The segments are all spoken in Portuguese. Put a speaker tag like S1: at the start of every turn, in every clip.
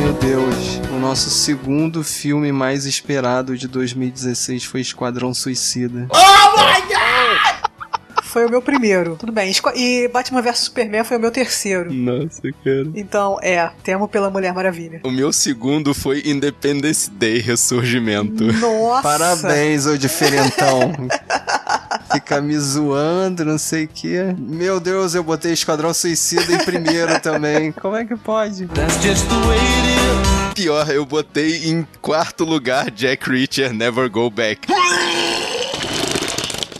S1: Meu Deus, o nosso segundo filme mais esperado de 2016 foi Esquadrão Suicida.
S2: Foi o meu primeiro. Tudo bem. E Batman vs Superman foi o meu terceiro.
S3: Nossa, cara.
S2: Então, é, temo pela Mulher Maravilha.
S3: O meu segundo foi Independence Day Ressurgimento.
S2: Nossa!
S1: Parabéns, ô diferentão. Fica me zoando, não sei o quê. Meu Deus, eu botei Esquadrão Suicida em primeiro também. Como é que pode?
S3: Pior, eu botei em quarto lugar Jack Reacher Never Go Back.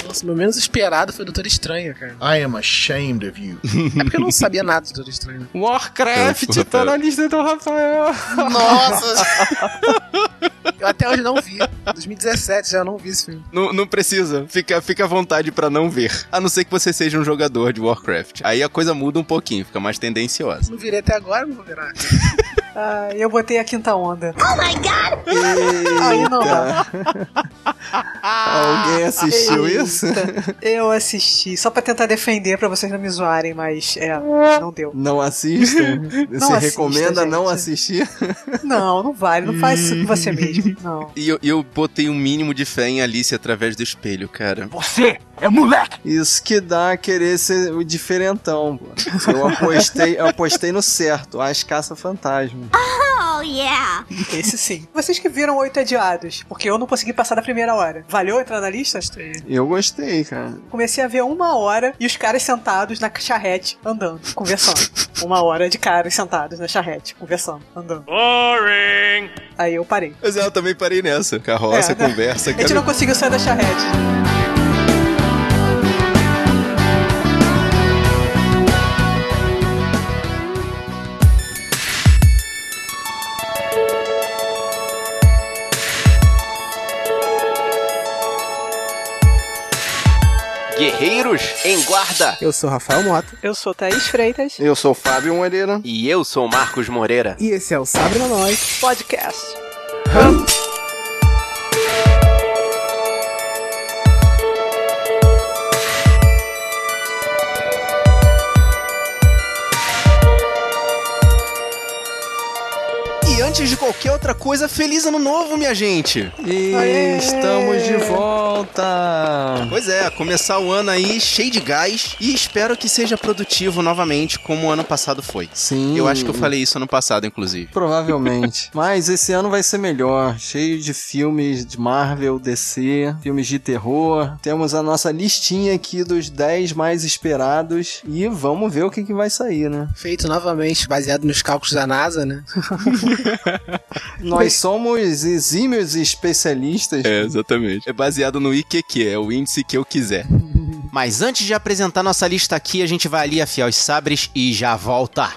S4: Nossa, meu menos esperado foi Doutor Estranho, cara.
S5: I am ashamed of you.
S4: É porque eu não sabia nada do Doutor Estranho.
S1: Warcraft tá na lista do Rafael.
S4: Nossa! eu até hoje não vi. 2017 já não vi esse filme.
S3: Não, não precisa. Fica, fica à vontade pra não ver. A não ser que você seja um jogador de Warcraft. Aí a coisa muda um pouquinho, fica mais tendenciosa.
S4: Não virei até agora, não vou virar.
S2: Ah, eu botei a quinta onda. Aí não dá.
S1: Alguém assistiu isso?
S2: Eita, Eu assisti, só pra tentar defender, pra vocês não me zoarem, mas é, não deu.
S1: Não assista? Você
S2: assista,
S1: recomenda não
S2: gente.
S1: assistir?
S2: Não, não vale, não faz isso com você mesmo. Não.
S3: E eu, eu botei um mínimo de fé em Alice através do espelho, cara.
S1: Isso que dá a querer ser o diferentão. pô. Eu apostei, eu apostei no certo, as caça-fantasma.
S6: Oh, yeah.
S2: Esse sim. Vocês que viram Oito Adiados, porque eu não consegui passar da primeira hora. Valeu entrar na lista?
S1: Eu gostei, cara.
S2: Comecei a ver uma hora e os caras sentados na charrete, andando, conversando. Uma hora de caras sentados na charrete, conversando, andando. Boring! Aí eu parei.
S3: Mas eu também parei nessa. Carroça,
S2: É,
S3: conversa,
S2: A gente
S3: cara.
S2: não conseguiu sair da charrete.
S3: Guerreiros em guarda.
S4: Eu sou Rafael Mota.
S2: Eu sou Thaís Freitas.
S1: Eu sou o Fábio Moreira.
S3: E eu sou Marcos Moreira.
S4: E esse é o Sabre na Nós.
S2: Podcast.
S3: E antes de qualquer outra coisa, feliz ano novo, minha gente!
S1: E
S2: Aê!
S1: estamos de volta.
S3: Pois é, começar o ano aí cheio de gás e espero que seja produtivo novamente, como o ano passado foi.
S1: Sim.
S3: Eu acho que eu falei isso ano passado, inclusive.
S1: Provavelmente. Mas esse ano vai ser melhor. Cheio de filmes de Marvel, DC, filmes de terror. Temos a nossa listinha aqui dos 10 mais esperados. E vamos ver o que, que vai sair, né?
S4: Feito novamente, baseado nos cálculos da NASA, né?
S1: Nós somos exímios especialistas.
S3: É, exatamente. É baseado no IQQ, é o índice que eu quiser. Mas antes de apresentar nossa lista aqui, a gente vai ali afiar os sabres e já volta.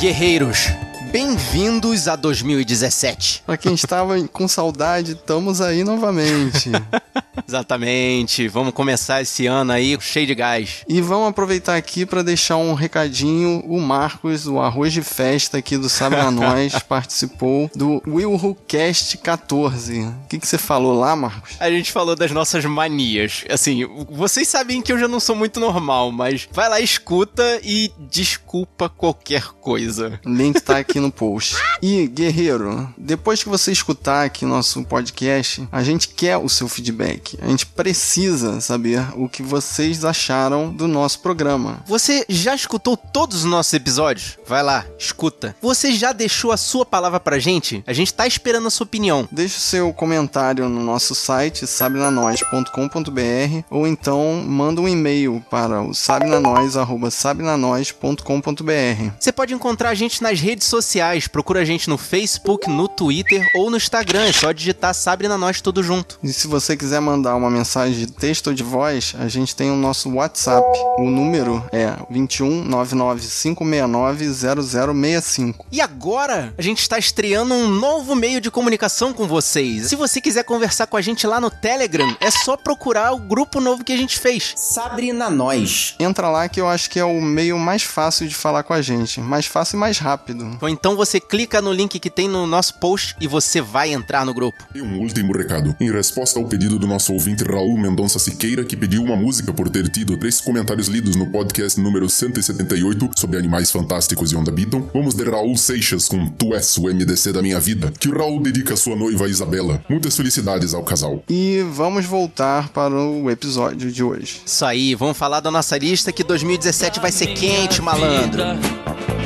S3: Guerreiros, bem-vindos a 2017.
S1: Pra quem estava com saudade, estamos aí novamente.
S3: Exatamente, vamos começar esse ano aí cheio de gás.
S1: E vamos aproveitar aqui para deixar um recadinho. O Marcos, o Arroz de Festa aqui do Sabe a Nós, participou do Will Who Cast 14. O que, que você falou lá, Marcos?
S3: A gente falou das nossas manias. Assim, vocês sabem que eu já não sou muito normal, mas vai lá, escuta e desculpa qualquer coisa.
S1: O link tá aqui no post. E, guerreiro, depois que você escutar aqui nosso podcast, a gente quer o seu feedback. A gente precisa saber o que vocês acharam do nosso programa.
S3: Você já escutou todos os nossos episódios? Vai lá, escuta. Você já deixou a sua palavra pra gente? A gente tá esperando a sua opinião.
S1: Deixe o seu comentário no nosso site, sabenanois.com.br ou então manda um e-mail para o sabenanois.sabenanois.com.br.
S3: Você pode encontrar a gente nas redes sociais. Procura a gente no Facebook, no Twitter ou no Instagram. É só digitar Sabre na Nós tudo junto.
S1: E se você quiser mandar uma mensagem de texto ou de voz, a gente tem o nosso WhatsApp. O número é 21 99 569 0065.
S3: E agora, a gente está estreando um novo meio de comunicação com vocês. Se você quiser conversar com a gente lá no Telegram, é só procurar o grupo novo que a gente fez.
S6: Sabrina Nós.
S1: Entra lá que eu acho que é o meio mais fácil de falar com a gente. Mais fácil e mais rápido.
S3: Ou então você clica no link que tem no nosso post e você vai entrar no grupo.
S7: E um último recado. Em resposta ao pedido do nosso ouvinte Raul Mendonça Siqueira, que pediu uma música por ter tido três comentários lidos no podcast número 178 sobre animais fantásticos e onde habitam, vamos de Raul Seixas com Tu és o MDC da minha vida, que o Raul dedica à sua noiva Isabela. Muitas felicidades ao casal.
S1: E vamos voltar para o episódio de hoje.
S3: Isso aí, vamos falar da nossa lista que 2017 vai ser quente, malandro.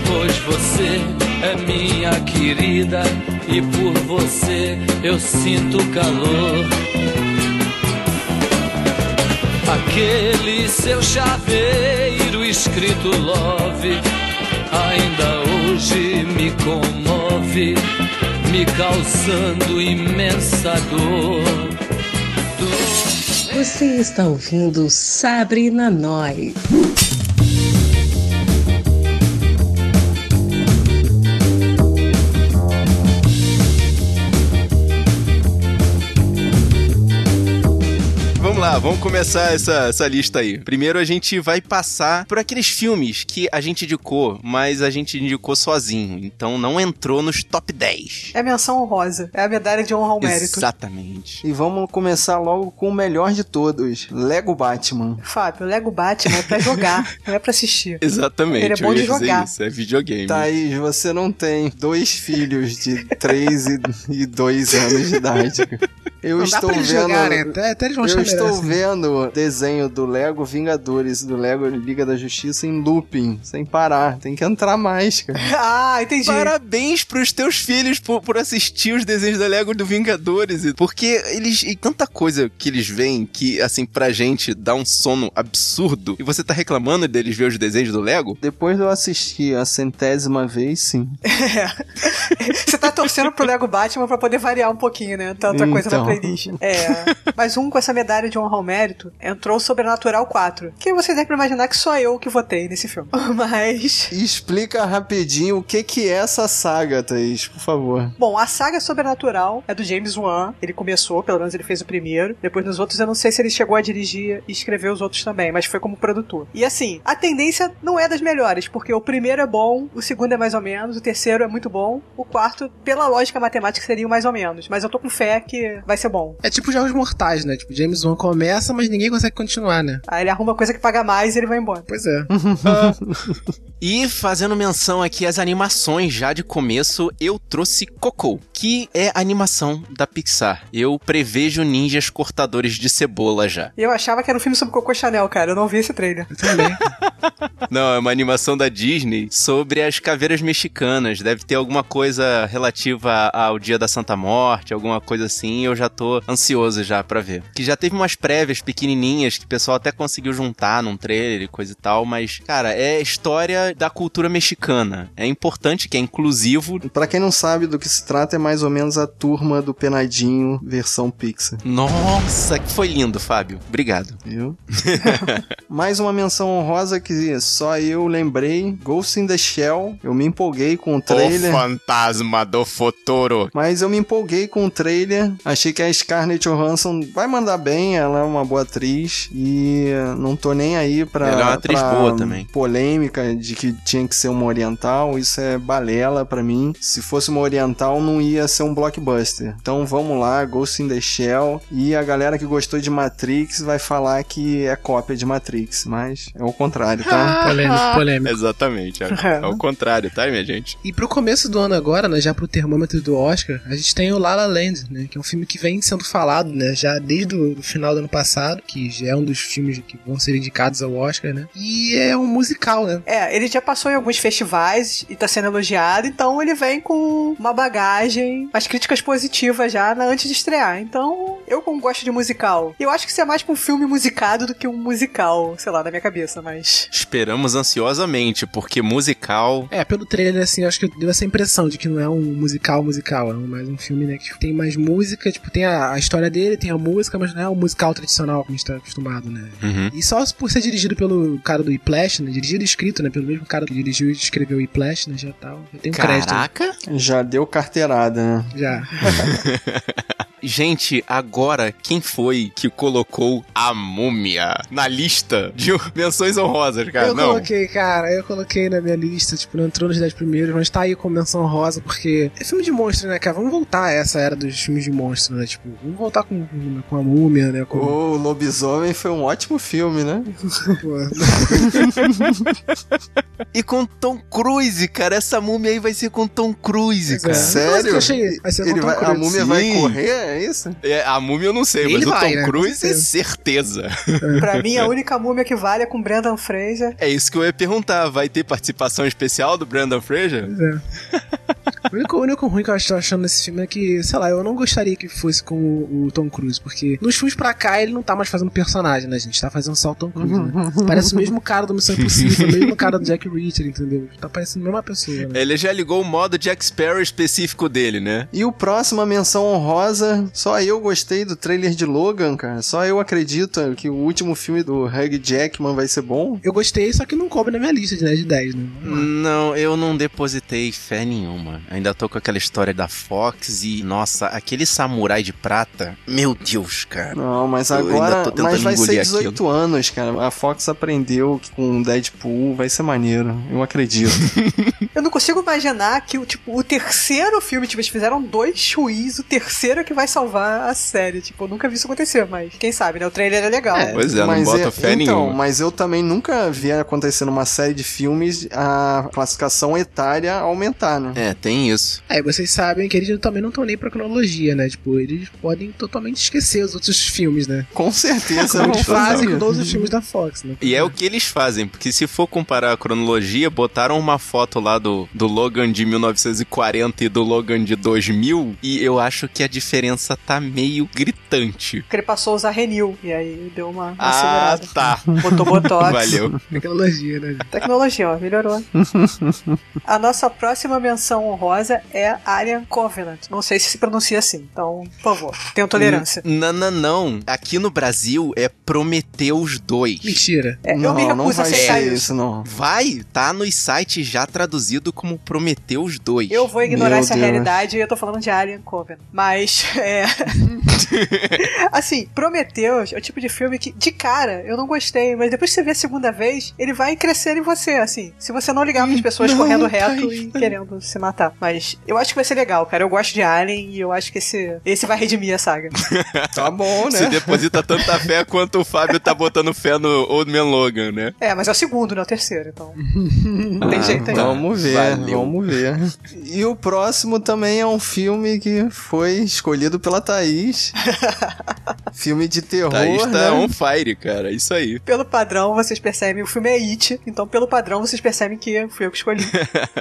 S8: Pois você é minha querida e por você eu sinto calor. Aquele seu chaveiro escrito love ainda hoje me comove, me causando imensa dor.
S9: Você está ouvindo Sabrina Nós.
S3: Lá, vamos começar essa, essa lista aí. Primeiro a gente vai passar por aqueles filmes que a gente indicou, mas a gente indicou sozinho. Então não entrou nos top 10.
S2: É a menção honrosa. É a medalha de honra ao mérito.
S3: Exatamente.
S1: E vamos começar logo com o melhor de todos: Lego Batman.
S2: Fábio, o Lego Batman é pra jogar, não é pra assistir.
S3: Exatamente.
S2: Ele é bom de jogar.
S3: Isso, é videogame.
S1: Thaís, você não tem dois filhos de 3 e 2 anos de idade. Eu
S4: Não dá
S1: estou
S4: pra eles
S1: vendo.
S4: jogarem, até, até eles vão
S1: Eu estou
S4: assim.
S1: vendo o desenho do Lego Vingadores, do Lego Liga da Justiça em looping, sem parar. Tem que entrar mais, cara.
S2: ah, entendi.
S3: Parabéns pros teus filhos por, por assistir os desenhos da Lego do Vingadores. Porque eles. E tanta coisa que eles veem que, assim, pra gente dá um sono absurdo. E você tá reclamando deles ver os desenhos do Lego?
S1: Depois de eu assistir a centésima vez, sim.
S2: Você tá torcendo pro Lego Batman pra poder variar um pouquinho, né? Tanta coisa na
S1: Então.
S2: Playlist. É. Mas um com essa medalha de honra ao mérito entrou Sobrenatural 4. Que vocês devem imaginar que só eu que votei nesse filme. Mas.
S1: Explica rapidinho o que que é essa saga, Thaís, por favor.
S2: Bom, a saga Sobrenatural é do James Wan. Ele começou, pelo menos ele fez o primeiro. Depois nos outros eu não sei se ele chegou a dirigir e escrever os outros também, mas foi como produtor. E assim, a tendência não é das melhores, porque o primeiro é bom, o segundo é mais ou menos, o terceiro é muito bom, o quarto, pela lógica matemática, seria o mais ou menos. Mas eu tô com fé que vai ser bom.
S4: É tipo Jogos Mortais, né? Tipo, James Wan começa, mas ninguém consegue continuar, né?
S2: Aí ele arruma coisa que paga mais e ele vai embora.
S4: Pois é.
S3: E fazendo menção aqui às animações já de começo, eu trouxe Coco, que é a animação da Pixar. Eu prevejo ninjas cortadores de cebola já.
S2: E eu achava que era um filme sobre Coco Chanel, cara. Eu não vi esse trailer.
S4: Eu também.
S3: Não, é uma animação da Disney sobre as caveiras mexicanas. Deve ter alguma coisa relativa ao Dia da Santa Morte, alguma coisa assim. Eu já tô ansioso já pra ver. Que já teve umas prévias pequenininhas que o pessoal até conseguiu juntar num trailer e coisa e tal, mas cara, é história da cultura mexicana. É importante que é inclusivo.
S1: Pra quem não sabe do que se trata, é mais ou menos a turma do Penadinho versão Pixar.
S3: Nossa, que foi lindo, Fábio. Obrigado.
S1: Viu? Mais uma menção honrosa que só eu lembrei: Ghost in the Shell. Eu me empolguei com o trailer.
S3: fantasma do futuro.
S1: Mas eu me empolguei com o trailer. Achei que a Scarlett Johansson vai mandar bem. Ela é uma boa atriz. E não tô nem aí pra.
S3: Ela é uma atriz boa também.
S1: Polêmica de que tinha que ser uma oriental. Isso é balela pra mim. Se fosse uma oriental, não ia ser um blockbuster. Então vamos lá, Ghost in the Shell. E a galera que gostou de Matrix vai falar que é cópia de Matrix. Mas é o contrário, tá?
S4: polêmico, polêmico.
S3: Exatamente. É, é o contrário, tá, minha gente?
S4: E pro começo do ano agora, né, já pro termômetro do Oscar, a gente tem o La La Land, né, que é um filme que vem sendo falado, né, já desde o final do ano passado, que já é um dos filmes que vão ser indicados ao Oscar, né, e é um musical, né.
S2: É, ele já passou em alguns festivais e tá sendo elogiado, então ele vem com uma bagagem, umas críticas positivas já antes de estrear. Então, eu como gosto de musical, eu acho que isso é mais pra um filme musicado do que um musical, sei lá, na minha cabeça, mas...
S3: Esperamos ansiosamente, porque musical.
S4: É, pelo trailer, assim, eu acho que deu essa impressão de que não é um musical musical, é mais um filme, né, que tem mais música, tipo, tem a, a história dele, tem a música, mas não é um musical tradicional como a gente tá acostumado, né?
S3: Uhum.
S4: E só por ser dirigido pelo cara do Whiplash, né, dirigido e escrito, né, pelo mesmo cara que dirigiu e escreveu Whiplash, né, já tá, já tem um crédito.
S3: Caraca!
S1: Já deu carteirada, né?
S4: Já.
S3: Gente, agora quem foi que colocou a múmia na lista de menções honrosas, cara?
S4: eu
S3: Não.
S4: coloquei, cara, eu coloquei na minha lista, tipo, não entrou nos 10 primeiros, mas tá aí com menção rosa, porque é filme de monstro, né, cara? Vamos voltar a essa era dos filmes de monstro, né? Tipo, vamos voltar com, com a múmia, né? Com,
S1: O Lobisomem foi um ótimo filme, né?
S3: E com Tom Cruise, cara. Essa múmia aí vai ser com Tom Cruise,
S4: é.
S3: cara.
S1: Sério?
S4: Eu achei, vai ser com
S1: Ele
S4: Tom
S1: vai- a
S4: Cruise.
S1: múmia vai
S3: Sim.
S1: correr, é isso?
S3: É, a múmia eu não sei,
S4: Ele
S3: mas
S4: vai,
S3: o Tom
S4: né?
S3: Cruise,
S4: certeza.
S3: certeza.
S2: Pra mim, a única múmia que vale é com Brendan Fraser.
S3: É isso que eu ia perguntar. Vai ter participação especial do Brandon Fraser?
S4: Pois é. O único, o único ruim que eu estou achando nesse filme é que, sei lá, eu não gostaria que fosse com o, o Tom Cruise, porque nos filmes pra cá ele não tá mais fazendo personagem, né, gente? Tá fazendo só o Tom Cruise, né? Parece o mesmo cara do Missão Impossível, o mesmo cara do Jack Reacher, entendeu? Tá parecendo a mesma pessoa, né?
S3: Ele já ligou o modo Jack Sparrow específico dele, né?
S1: E o próximo, a menção honrosa, só eu gostei do trailer de Logan, cara. Só eu acredito que o último filme do Hugh Jackman vai ser bom.
S4: Eu gostei, só que não cobre na minha lista de 10 de 10, né?
S3: Não, eu não depositei fé nenhuma. Ainda tô com aquela história da Fox e, nossa, aquele samurai de prata. Meu Deus, cara.
S1: Não, mas agora mas vai ser
S3: engolir
S1: 18 anos, cara. A Fox aprendeu que com Deadpool vai ser maneiro. Eu acredito.
S2: Eu não consigo imaginar que o tipo, o terceiro filme, tipo, eles fizeram dois chuís, o terceiro é que vai salvar a série. Tipo, eu nunca vi isso acontecer, mas quem sabe, né? O trailer é legal.
S3: Pois é, não
S1: mas
S3: boto fé
S1: então,
S3: nenhuma.
S1: mas eu também nunca vi acontecer numa série de filmes a classificação etária aumentar, né?
S3: É, tem isso.
S4: Aí vocês sabem que eles também não estão nem pra cronologia, né? Tipo, eles podem totalmente esquecer os outros filmes, né?
S1: Com certeza.
S4: Como eles fazem com todos os filmes da Fox, né?
S3: E é o que eles fazem, porque se for comparar a cronologia, botaram uma foto lá do, do Logan de 1940 e do Logan de 2000, e eu acho que a diferença tá meio gritante.
S2: Porque ele passou a usar Renil, e aí deu uma, uma
S3: Ah, tá.
S2: Botou botox.
S3: Valeu.
S4: Tecnologia, né?
S2: Tecnologia, ó, melhorou. a nossa próxima menção honrosa é Alien Covenant. Não sei se se pronuncia assim, então, por favor, tenham tolerância.
S3: Não, não, não. Aqui no Brasil é Prometeus 2.
S4: Mentira.
S2: É,
S1: não,
S2: eu me
S1: não
S2: recuso a aceitar
S1: ser
S2: isso.
S1: isso, não.
S3: Vai, tá nos sites já traduzido como Prometeus 2.
S2: Eu vou ignorar
S1: Meu
S2: essa
S1: Deus.
S2: realidade e eu tô falando de Alien Covenant. Mas, é. assim, Prometheus é o tipo de filme que, de cara, eu não gostei, mas depois que você vê a segunda vez, ele vai crescer em você, assim. Se você não ligar para as pessoas
S1: Não,
S2: correndo
S1: tá
S2: reto e querendo se matar. Mas eu acho que vai ser legal, cara. Eu gosto de Alien e eu acho que esse, esse vai redimir a saga.
S1: Tá bom,
S3: Você
S1: né?
S3: deposita tanta fé quanto o Fábio tá botando fé no Old Man Logan, né?
S2: É, mas é o segundo, não é o terceiro, então. Não tem
S1: Ah,
S2: jeito aí.
S1: Vamos ver,
S3: Valeu.
S1: vamos ver. E o próximo também é um filme que foi escolhido pela Thaís. filme de terror,
S3: Thaís tá
S1: né?
S3: on fire, cara. Isso aí.
S2: Pelo padrão, vocês percebem, o filme é It, então pelo padrão vocês percebem que fui eu que escolhi.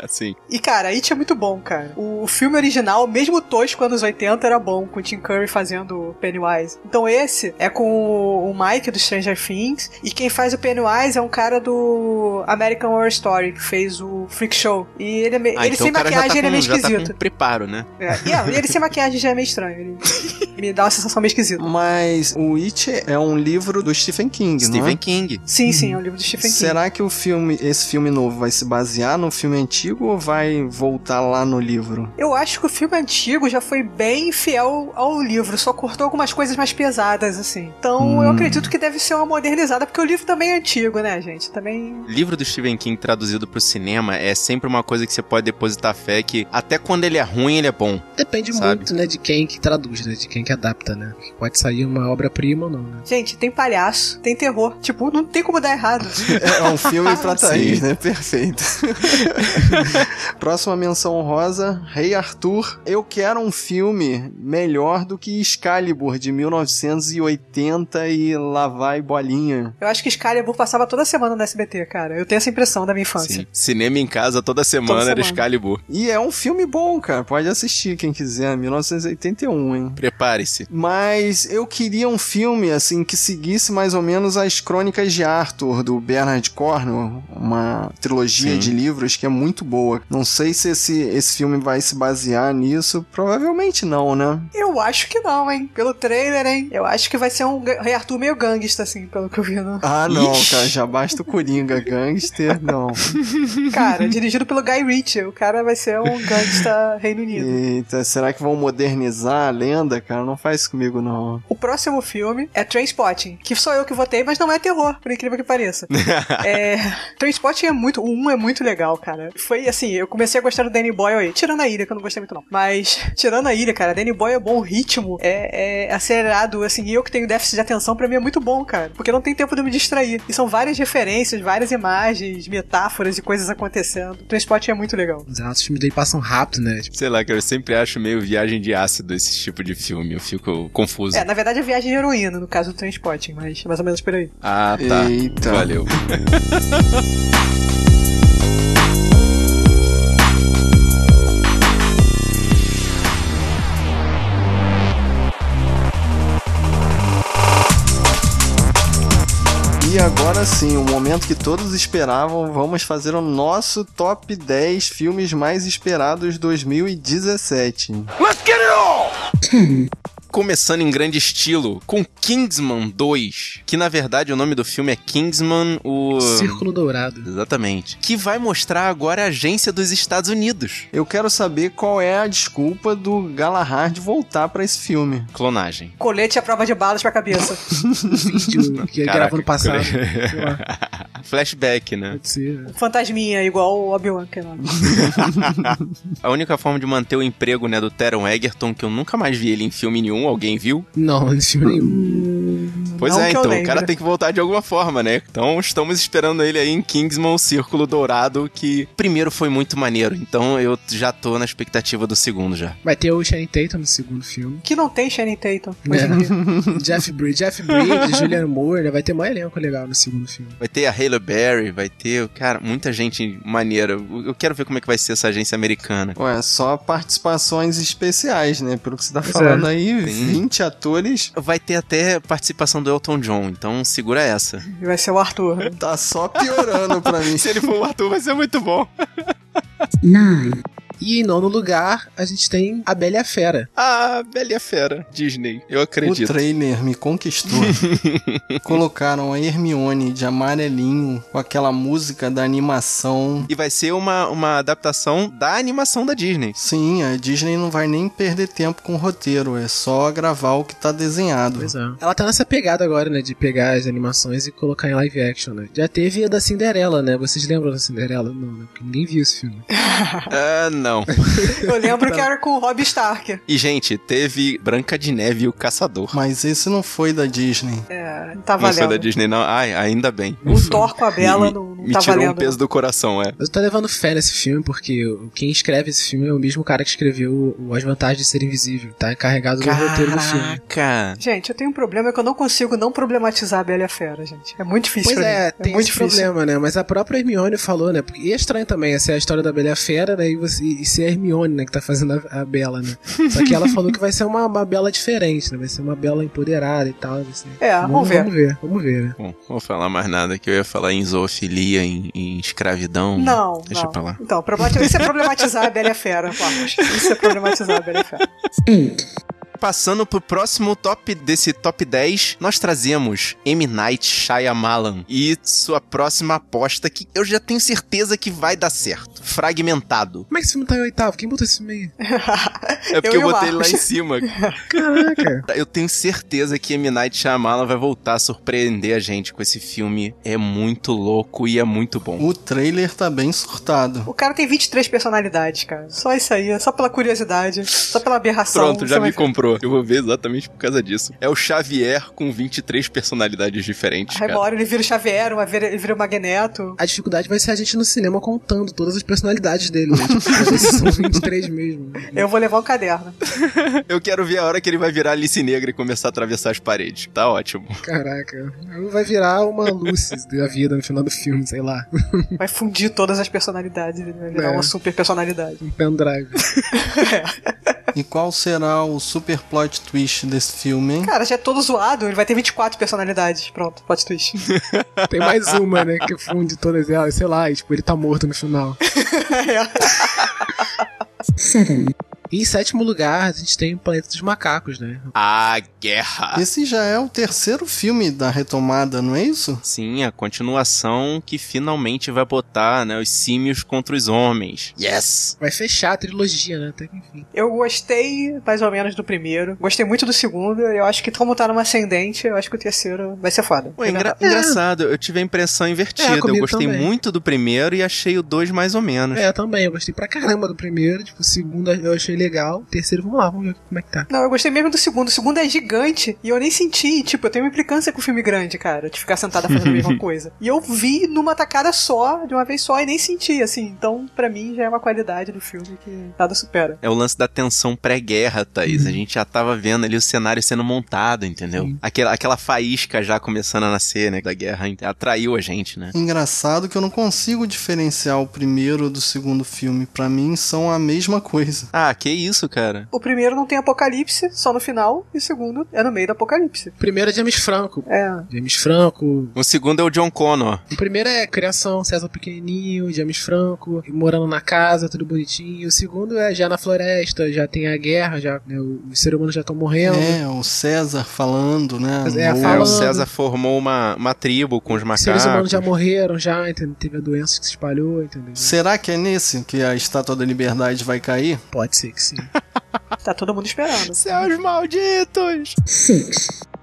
S3: Assim.
S2: E cara, It é muito bom, cara. O filme original, mesmo tosco anos 80, era bom, com o Tim Curry fazendo Pennywise. Então esse é com o Mike do Stranger Things, e quem faz o Pennywise é um cara do American Horror Story, que fez o Freak Show. E ele, é
S3: Ah,
S2: ele
S3: então
S2: sem maquiagem
S3: tá
S2: ele é
S3: com,
S2: meio
S3: tá
S2: esquisito.
S3: com preparo, né?
S2: É, e, ah, e ele sem maquiagem já é meio estranho. Ele me dá uma sensação meio esquisita.
S1: Mas o It é um livro do Stephen King, não
S3: Stephen
S1: é?
S3: King.
S2: Sim, sim, é um livro do Stephen King.
S1: Será que o filme, esse filme novo vai se basear no filme antigo ou vai voltar lá no livro?
S2: Eu acho que o filme antigo já foi bem fiel ao livro, só cortou algumas coisas mais pesadas, assim. Então eu
S1: Hum.
S2: acredito que deve ser uma modernizada, porque o livro também é antigo, né, gente? Também.
S3: Livro do Stephen King traduzido pro cinema é sempre uma coisa que você pode depositar fé que até quando ele é ruim, ele é bom.
S4: Depende
S3: Sabe?
S4: muito, né, de quem que traduz, né? De quem que adapta, né? Pode sair uma obra-prima ou não, né?
S2: Gente, tem palhaço, tem terror. Tipo, não tem como dar errado.
S1: É um filme pra Thaís,
S3: Sim.
S1: né? Perfeito. Próxima menção honrosa, Rei Arthur. Eu quero um filme melhor do que Excalibur, de 1980 e lá vai bolinha.
S2: Eu acho que Excalibur passava toda semana no SBT, cara. Eu tenho essa impressão da minha infância.
S3: Sim. Cinema em casa toda semana
S2: Toda
S3: era
S2: semana.
S3: Excalibur.
S1: E é um filme bom, cara. Pode assistir quem quiser. 1981, hein?
S3: Prepare-se.
S1: Mas eu queria um filme, assim, que seguisse mais ou menos as Crônicas de Arthur, do Bernard Cornwell, uma trilogia
S3: Sim.
S1: de livros que é muito boa. Não sei se esse, esse filme vai se basear nisso, provavelmente não, né?
S2: Eu acho que não, hein? Pelo trailer, hein? Eu acho que vai ser um Rei Arthur meio gangsta, assim, pelo que eu vi, né?
S1: Ah, não,
S3: Ixi.
S1: cara, já basta o Coringa, gangster, não.
S2: Cara, dirigido pelo Guy Ritchie. O cara vai ser um gangsta Reino Unido.
S1: Eita, será que vão modernizar a lenda, cara? Não faz isso comigo, não.
S2: O próximo filme é Trainspotting, que sou eu que votei, mas não é terror, por incrível que pareça. é, Trainspotting é muito, o 1 é muito legal, cara. Foi assim, eu comecei a gostar do Danny Boyle aí, tirando a ilha, que eu não gostei muito não. Mas, tirando a ilha, cara, Danny Boyle é bom, o ritmo é, é acelerado, assim, e eu que tenho déficit de atenção, pra mim é muito bom, cara. Porque não tem tempo de eu me distrair. E são várias referências, várias imagens, metáforas e coisas acontecendo. Trainspotting é muito legal.
S4: Exato, os filmes dele passam rápido, né? Tipo,
S3: Sei lá, que eu sempre acho meio viagem de ácido esse tipo de filme. Eu fico confuso.
S2: É, na verdade é viagem de heroína, no caso do Trainspotting, mas mais ou menos por aí.
S3: Ah, tá.
S1: Eita.
S3: Valeu.
S1: agora sim, o momento que todos esperavam, vamos fazer o nosso top 10 filmes mais esperados 2017.
S3: Começando em grande estilo, com Kingsman 2, que na verdade o nome do filme é Kingsman, o...
S4: Círculo Dourado.
S3: Exatamente. Que vai mostrar agora a agência dos Estados Unidos.
S1: Eu quero saber qual é a desculpa do Galahad voltar pra esse filme.
S3: Clonagem.
S2: Colete à prova de balas pra cabeça.
S4: Vídeo que
S3: Caraca,
S4: gravou no passado.
S3: Flashback, né?
S4: pode ser.
S2: Fantasminha, igual o Obi-Wan Kenobi.
S3: A única forma de manter o emprego, né, do Teron Egerton, que eu nunca mais vi ele em filme nenhum, alguém viu?
S4: Não, nesse filme nenhum.
S3: Pois
S2: Não
S3: é, então, o cara tem que voltar de alguma forma, né? Então estamos esperando ele aí em Kingsman, o Círculo Dourado, que primeiro foi muito maneiro, então eu já tô na expectativa do segundo já.
S4: Vai ter o Channing Tatum no segundo filme.
S2: Que não tem Channing Tatum.
S4: É. Jeff Bridges, Jeff Bridges, Julianne Moore, né? vai ter mais elenco legal no segundo filme.
S3: Vai ter a Halle Berry, vai ter, cara, muita gente maneira. Eu eu quero ver como é que vai ser essa agência americana.
S1: Ué, só participações especiais, né? Pelo que você tá
S4: Pois
S1: falando
S4: é.
S1: aí,
S3: Sim.
S1: 20 atores.
S3: Vai ter até participação do Elton John, então segura essa.
S2: Vai ser o Arthur.
S1: Tá só piorando pra mim.
S3: Se ele for o Arthur, vai ser muito bom.
S4: E em nono lugar, a gente tem A Bela e a Fera.
S3: Ah, Bela e a Fera, Disney. Eu
S1: O
S3: acredito.
S1: trailer me conquistou. Colocaram a Hermione de amarelinho com aquela música da animação.
S3: E vai ser uma, uma adaptação da animação da Disney.
S1: Sim, a Disney não vai nem perder tempo com o roteiro, é só gravar o que tá desenhado.
S4: Pois é. Ela tá nessa pegada agora, né? De pegar as animações e colocar em live action, né? Já teve a da Cinderela, né? Vocês lembram da Cinderela? Não, né? Porque ninguém viu esse filme.
S3: Ah, não.
S2: Eu lembro que era com o Rob Stark.
S3: E, gente, teve Branca de Neve e o Caçador.
S1: Mas esse não foi da Disney.
S2: É, não tá
S3: Não foi da
S2: valendo.
S3: Disney, não. Ai, ainda bem.
S2: O Thor com a Bela não, não
S3: me
S2: tá
S3: tirou
S2: valendo.
S3: um peso do coração, é.
S4: Eu tô levando fé nesse filme porque quem escreve esse filme é o mesmo cara que escreveu o As Vantagens de Ser Invisível. Tá encarregado do roteiro do filme.
S3: Caraca!
S2: Gente, eu tenho um problema que eu não consigo não problematizar a Bela e a Fera, gente. É muito difícil
S4: Pois
S2: pra
S4: é,
S2: mim.
S4: tem
S2: muito
S4: esse
S2: difícil.
S4: problema, né? Mas a própria Hermione falou, né? Porque, e é estranho também, essa é a história da Bela e a Fera, né? E, você, e ser a Hermione, né? Que tá fazendo a, a Bela, né? Só que ela falou que vai ser uma, uma Bela diferente, né? Vai ser uma Bela empoderada e tal. Assim.
S2: É, vamos ver.
S4: Vamos ver, vamos ver, né?
S3: Bom, não vou falar mais nada, que eu ia falar em zoofilia, em, em escravidão.
S2: Não,
S3: Deixa
S2: não.
S3: pra lá.
S2: Então, isso é problematizar a Bela a Fera, Marcos. Isso é problematizar a Bela a Fera.
S3: Passando pro próximo top desse top 10, nós trazemos M. Night Shyamalan e sua próxima aposta que eu já tenho certeza que vai dar certo. Fragmentado.
S4: Como é que esse filme tá em oitavo? Quem botou esse filme aí?
S3: É porque
S2: Eu
S3: eu,
S2: o
S3: botei ele lá em cima.
S4: Caraca.
S3: Eu tenho certeza que M. Night Shyamalan vai voltar a surpreender a gente com esse filme. É muito louco e é muito bom.
S1: O trailer tá bem surtado.
S2: O cara tem 23 personalidades, cara. Só isso aí, só pela curiosidade, só pela aberração.
S3: Pronto, já
S2: vai
S3: me
S2: ver.
S3: comprou. Eu vou ver exatamente por causa disso. É o Xavier com 23 personalidades diferentes,
S2: Aí
S3: cara.
S2: uma hora ele vira o Xavier, uma vira- ele vira o Magneto.
S4: A dificuldade vai ser a gente no cinema contando todas as personalidades dele, né? Tipo, são 23 mesmo.
S2: Eu vou levar um caderno.
S3: Eu quero ver a hora que ele vai virar Alice Negra e começar a atravessar as paredes. Tá ótimo.
S4: Caraca. Vai virar uma Lucy da vida no final do filme, sei lá.
S2: Vai fundir todas as personalidades, ele vai virar
S4: É.
S2: uma super personalidade.
S4: Um pendrive.
S1: E qual será o super plot twist desse filme, hein?
S2: Cara, já é todo zoado, ele vai ter 24 personalidades. Pronto, plot twist.
S4: Tem mais uma, né? Que funde todas elas, sei lá, e, tipo, ele tá morto no final. Seven. E em sétimo lugar, a gente tem o Planeta dos Macacos, né?
S3: A guerra.
S1: Esse já é o terceiro filme da retomada, não é isso?
S3: Sim, a continuação que finalmente vai botar, né, os símios contra os homens. Yes!
S4: Vai fechar a trilogia, né? Até que enfim.
S2: Eu gostei mais ou menos do primeiro. Gostei muito do segundo. Eu acho que como tá numa ascendente, eu acho que o terceiro vai ser foda.
S3: Pô, engra- engraçado, eu tive a impressão invertida.
S4: É,
S3: eu gostei
S4: também.
S3: muito do primeiro e achei o dois mais ou menos.
S4: É, eu também, eu gostei pra caramba do primeiro, tipo, o segundo eu achei legal, o terceiro, vamos lá, vamos ver como é que tá.
S2: Não, eu gostei mesmo do segundo. O segundo é gigante e eu nem senti. Tipo, eu tenho uma implicância com filme grande, cara, de ficar sentada fazendo a mesma coisa. E eu vi numa tacada só, de uma vez só, e nem senti, assim. Então, pra mim, já é uma qualidade do filme que nada supera.
S3: É o lance da tensão pré-guerra, Thaís. A gente já tava vendo ali o cenário sendo montado, entendeu?
S4: Sim.
S3: Aquela, aquela faísca já começando a nascer, né? Da guerra atraiu a gente, né?
S1: Engraçado que eu não consigo diferenciar o primeiro do segundo filme. Pra mim são a mesma coisa.
S3: Ah, que isso, cara.
S2: O primeiro não tem apocalipse, só no final, e o segundo é no meio do apocalipse.
S4: O primeiro é James Franco.
S2: É.
S4: James Franco.
S3: O segundo é o John Connor.
S4: O primeiro é criação, César Pequenininho, James Franco, morando na casa, tudo bonitinho. O segundo é já na floresta, já tem a guerra, já né, os seres humanos já estão morrendo.
S1: É, o César falando, né?
S4: É,
S1: no-
S3: É,
S4: falando.
S3: o César formou uma, uma tribo com os
S4: Os
S3: macacos.
S4: seres humanos já morreram, já, entendeu? Teve a doença que se espalhou, entendeu?
S1: Será que é nesse que a Estátua da Liberdade vai cair?
S4: Pode ser sim.
S2: Tá todo mundo esperando.
S3: Seus malditos!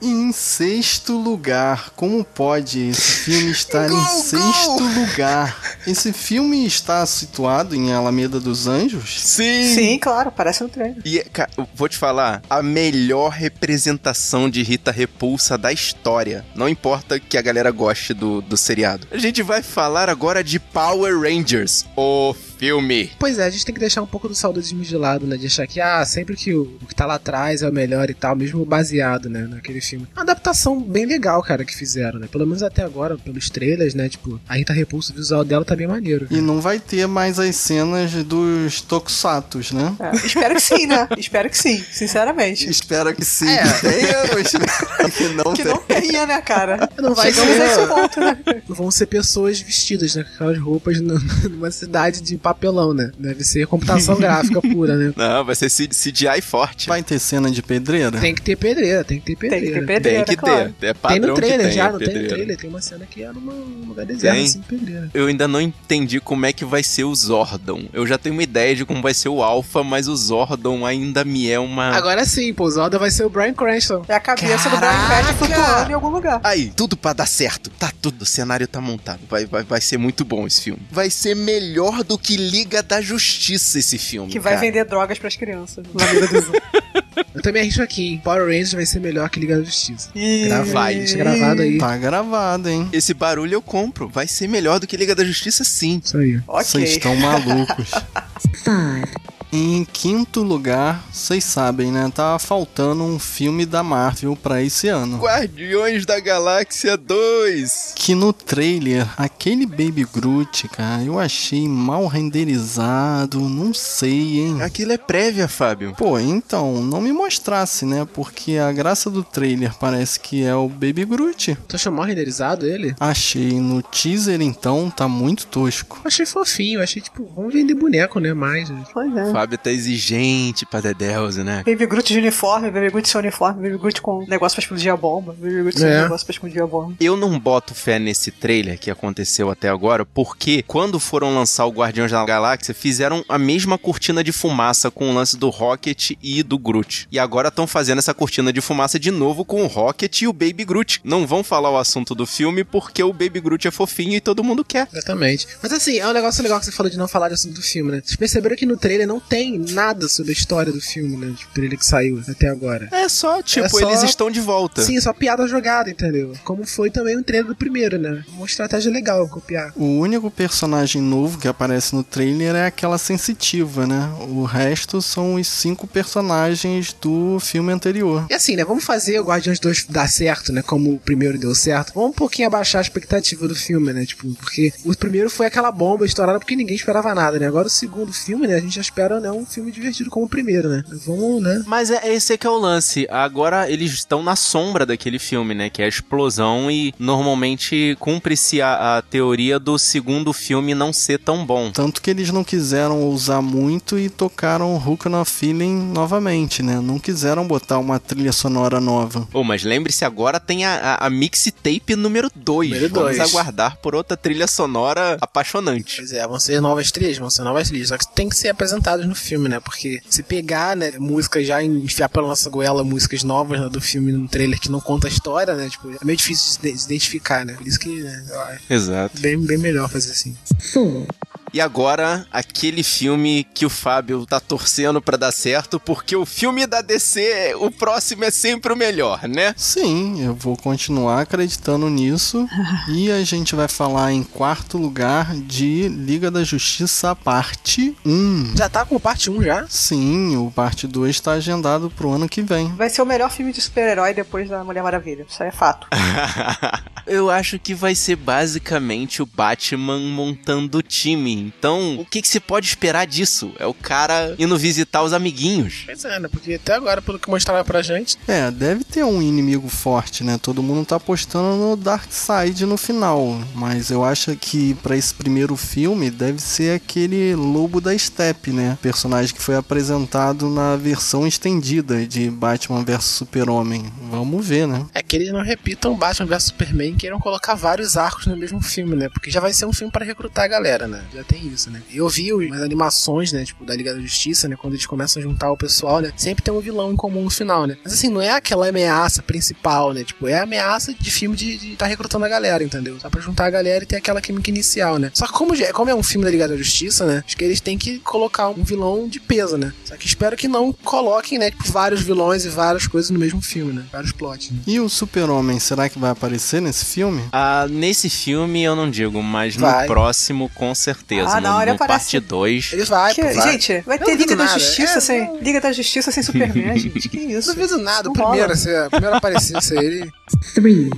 S1: E em sexto lugar, como pode esse filme estar em sexto lugar? Esse filme está situado em Alameda dos Anjos?
S3: Sim!
S2: Sim, claro, parece no trailer.
S3: E, cara, eu vou te falar, a melhor representação de Rita Repulsa da história. Não importa que a galera goste do, do seriado. A gente vai falar agora de Power Rangers, o filme.
S4: Pois é, a gente tem que deixar um pouco do saudosismo de lado, né? De achar que, ah, sempre que o, o que tá lá atrás é o melhor e tal, mesmo baseado, né, naquele filme. Uma adaptação bem legal, cara, que fizeram, né? Pelo menos até agora, pelos trailers, né? Tipo, a Rita Repulsa, o visual dela tá bem maneiro.
S1: E não vai ter mais as cenas dos Tokusatsus, né?
S2: É, espero que sim, né? espero que sim, sinceramente.
S1: Espero que sim.
S4: É.
S1: Que tenha, eu espero que não
S2: Que
S1: tenha.
S2: não tenha, né, cara?
S4: Não vai
S2: Chegamos
S4: ser-
S2: a esse ponto, né?
S4: Não vão ser pessoas vestidas, né? Com aquelas roupas numa cidade de papelão, né? Deve ser computação gráfica pura, né?
S3: Não, vai ser CGI forte.
S1: Vai ter cena de pedreira?
S4: Tem que ter pedreira, tem que ter
S2: Tem
S4: pedreira.
S2: que ter pedreira,
S3: Tem que
S2: claro.
S3: ter. É
S4: Tem no trailer já,
S3: tem,
S4: não tem no trailer. Tem uma cena que é numa, num lugar deserto,
S3: Tem?
S4: assim, pedreira.
S3: Eu ainda não entendi como é que vai ser o Zordon. Eu já tenho uma ideia de como vai ser o Alpha, mas o Zordon ainda me é uma.
S4: Agora sim, pô, o Zelda vai ser o Brian Cranston.
S2: É a cabeça do Brian Cranston flutuando em algum lugar.
S3: Aí, tudo pra dar certo. Tá tudo, o cenário tá montado. Vai, vai, vai ser muito bom esse filme. Vai ser melhor do que Liga da Justiça esse filme.
S2: Que vai
S3: cara.
S2: vender drogas pras crianças. Na vida do Zoom.
S4: Eu também arrisco aqui, hein? Power Rangers vai ser melhor que Liga da Justiça.
S2: E...
S3: Vai.
S4: Deixa gravado aí.
S1: Tá gravado, hein?
S3: Esse barulho eu compro. Vai ser melhor do que Liga da Justiça, sim.
S4: Isso aí.
S1: Vocês
S2: Ok.
S1: estão malucos. Em quinto lugar, vocês sabem, né? Tá faltando um filme da Marvel pra esse ano.
S3: Guardiões da Galáxia 2.
S1: Que no trailer, aquele Baby Groot, cara, eu achei mal renderizado, não sei, hein?
S3: Aquilo é prévia, Fábio.
S1: Pô, então, não me mostrasse, né? Porque a graça do trailer parece que é o Baby Groot.
S4: Tu achou mal renderizado ele?
S1: Achei no teaser, então, tá muito tosco.
S4: Achei fofinho, achei tipo, vamos vender boneco, né? Mais. né?
S2: Pois é.
S3: Fábio tá exigente pra Dedelze, né?
S2: Baby Groot de uniforme, Baby Groot sem uniforme, Baby Groot com negócio pra explodir a bomba, Baby Groot sem
S4: É.
S2: negócio pra explodir a bomba.
S3: Eu não boto fé nesse trailer que aconteceu até agora, porque quando foram lançar o Guardiões da Galáxia, fizeram a mesma cortina de fumaça com o lance do Rocket e do Groot. E agora estão fazendo essa cortina de fumaça de novo com o Rocket e o Baby Groot. Não vão falar o assunto do filme porque o Baby Groot é fofinho e todo mundo quer.
S4: Exatamente. Mas assim, é um negócio legal que você falou de não falar de assunto do filme, né? Vocês perceberam que no trailer não tem nada sobre a história do filme, né? Tipo, o trailer que saiu até agora.
S3: É só, tipo,
S4: É só-
S3: eles estão de volta.
S4: Sim, só piada jogada, entendeu? Como foi também o trailer do primeiro, né? Uma estratégia legal copiar.
S1: O único personagem novo que aparece no trailer é aquela sensitiva, né? O resto são os cinco personagens do filme anterior.
S4: E assim, né? Vamos fazer o Guardiões 2 dar certo, né? Como o primeiro deu certo. Vamos um pouquinho abaixar a expectativa do filme, né? Tipo, porque o primeiro foi aquela bomba estourada porque ninguém esperava nada, né? Agora o segundo filme, né? A gente já espera né, um filme divertido como o primeiro, né? Vamos, né?
S3: Mas é esse é que é o lance. Agora eles estão na sombra daquele filme, né? Que é a explosão e normalmente cumpre-se a, a teoria do segundo filme não ser tão bom.
S1: Tanto que eles não quiseram usar muito e tocaram Hook on a Feeling novamente, né? Não quiseram botar uma trilha sonora nova.
S3: Oh, mas lembre-se, agora tem a, a, a mixtape número 2.
S4: Número
S3: Vamos
S4: dois.
S3: aguardar por outra trilha sonora apaixonante.
S4: Pois é, vão ser novas trilhas, vão ser novas trilhas. Só que tem que ser apresentadas no filme, né? Porque se pegar, né, músicas já e enfiar pela nossa goela músicas novas né, do filme no trailer que não conta a história, né? Tipo, é meio difícil de se identificar, né? Por isso que né, acho
S3: Exato.
S4: bem, bem melhor fazer assim.
S9: four,
S3: E agora, aquele filme que o Fábio tá torcendo pra dar certo, porque o filme da DC, o próximo é sempre o melhor, né?
S1: Sim, eu vou continuar acreditando nisso. e a gente vai falar em quarto lugar de Liga da Justiça Parte 1.
S4: Já tá com parte 1 já?
S1: Sim, o parte 2 está agendado pro ano que vem.
S2: Vai ser o melhor filme de super-herói depois da Mulher Maravilha. Isso aí é fato.
S3: Eu acho que vai ser basicamente o Batman montando o time. Então, o que, que você pode esperar disso? É o cara indo visitar os amiguinhos.
S4: Pois é, né? Porque até agora, pelo que mostrava pra gente,
S1: É, deve ter um inimigo forte, né? Todo mundo tá apostando no Darkseid no final, mas eu acho que pra esse primeiro filme deve ser aquele Lobo da Steppe, né? Personagem que foi apresentado na versão estendida de Batman vs Super-Homem. Vamos ver, né?
S4: é que eles não repitam Batman vs Superman e queiram colocar vários arcos no mesmo filme, né? Porque já vai ser um filme pra recrutar a galera, né? Já tem isso, né? Eu vi as animações, né? Tipo, da Liga da Justiça, né? Quando eles começam a juntar o pessoal, né? Sempre tem um vilão em comum no final, né? Mas assim, não é aquela ameaça principal, né? Tipo, é a ameaça de filme de, de tá recrutando a galera, entendeu? Só pra juntar a galera e ter aquela química inicial, né? Só que como, já- como é um filme da Liga da Justiça, né? Acho que eles têm que colocar um vilão de peso, né? Só que espero que não coloquem, né? Tipo, vários vilões e várias coisas no mesmo filme, né? Vários plots, né?
S1: E o Super-Homem, será que vai aparecer nesse filme?
S3: Ah, nesse filme eu não digo, mas
S4: Vai.
S3: no próximo com certeza.
S2: Ah,
S3: no,
S2: não, ele
S3: no
S2: aparece.
S3: parte 2.
S4: Ele vai,
S2: Que-
S4: vai.
S2: gente, vai ter
S4: não
S2: Liga da
S4: nada.
S2: Justiça
S4: É,
S2: sem. Liga da Justiça sem Superman, gente. Que
S4: Não
S2: isso?
S4: duvido nada, o
S2: Não
S4: primeiro, assim, primeiro aparecer ser ele.
S9: three,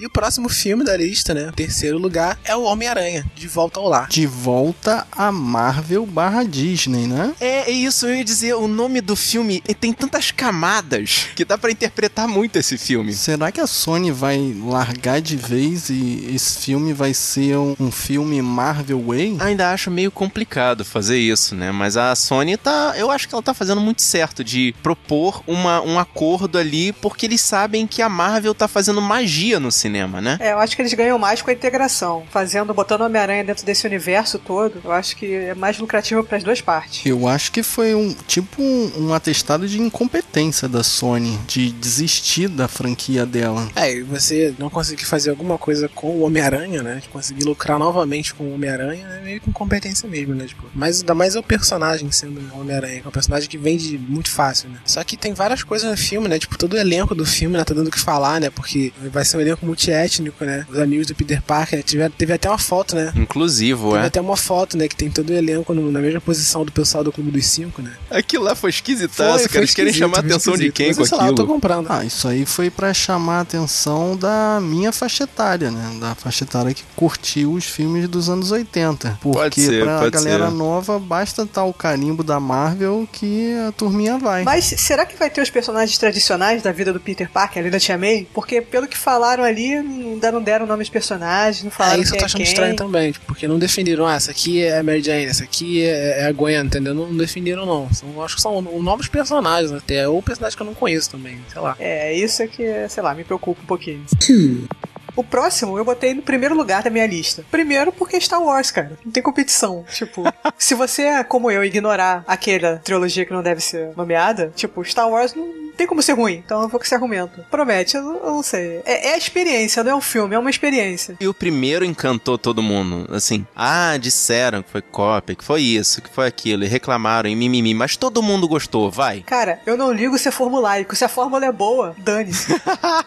S4: E o próximo filme da lista, né? O terceiro lugar é o Homem-Aranha, De Volta ao Lar.
S1: De volta a Marvel barra Disney, né?
S3: É, é isso, eu ia dizer, o nome do filme tem tantas camadas que dá pra interpretar muito esse filme.
S1: Será que a Sony vai largar de vez e esse filme vai ser um, um filme Marvel Way?
S3: Ainda acho meio complicado fazer isso, né? Mas a Sony tá. Eu acho que ela tá fazendo muito certo de propor uma, um acordo ali, porque eles sabem que a Marvel tá fazendo magia no cinema, né?
S2: É, eu acho que eles ganham mais com a integração. Fazendo, botando o Homem-Aranha dentro desse universo todo, eu acho que é mais lucrativo para as duas partes.
S1: Eu acho que foi um tipo um, um atestado de incompetência da Sony de desistir da franquia dela.
S4: É, e você não conseguir fazer alguma coisa com o Homem-Aranha, né? De conseguir lucrar novamente com o Homem-Aranha é meio com competência mesmo, né? Tipo, mas ainda mais é o personagem sendo o Homem-Aranha, que é um personagem que vende muito fácil, né? Só que tem várias coisas no filme, né? Tipo, todo o elenco do filme, né? Tá dando o que falar, né? Porque vai ser um elenco multiétnico, né? Os amigos do Peter Parker, né? Tiver, teve até uma foto, né?
S3: Inclusivo,
S4: Teve
S3: é.
S4: até uma foto, né? Que tem todo o elenco no- na mesma posição do pessoal do Clube dos Cinco, né?
S3: Aquilo lá foi esquisitaço,
S4: Foi-
S3: cara. Eles querem
S4: esquisito,
S3: chamar a atenção de
S4: esquisito.
S3: quem
S4: Mas,
S3: com
S4: sei lá, eu tô
S3: aquilo?
S4: comprando.
S1: Ah, isso aí foi pra chamar a atenção da minha faixa etária, né? Da faixa etária que curtiu os filmes dos anos 80. Porque
S3: Pode ser,
S1: pra
S3: pode
S1: galera
S3: ser.
S1: nova basta estar o carimbo da Marvel que a turminha vai.
S2: Mas será que vai ter os personagens tradicionais da vida do Peter Parker ali da Tia May? Porque pelo que falaram ali, ainda não deram nome de personagens, não falaram
S4: isso eu
S2: quem
S4: tô
S2: é
S4: achando
S2: quem.
S4: estranho também, porque não definiram, ah, essa aqui é a Mary Jane, essa aqui é, é a Gwen, entendeu? Não definiram, não. São, acho que são novos personagens até, ou personagens que eu não conheço também, sei lá.
S2: É, isso é que, sei lá, me preocupa um pouquinho. O próximo eu botei no primeiro lugar da minha lista. Primeiro porque é Star Wars, cara. Não tem competição. Tipo, se você é como eu ignorar aquela trilogia que não deve ser nomeada, tipo, Star Wars não tem como ser ruim. Então eu vou com esse argumento. Promete, eu não, eu não sei. É, é a experiência, não é um filme, é uma experiência.
S3: E o primeiro encantou todo mundo. Assim, ah, disseram que foi cópia, que foi isso, que foi aquilo, e reclamaram e mimimi, mas todo mundo gostou, vai.
S2: Cara, eu não ligo se é formulaico. Se a fórmula é boa, dane-se.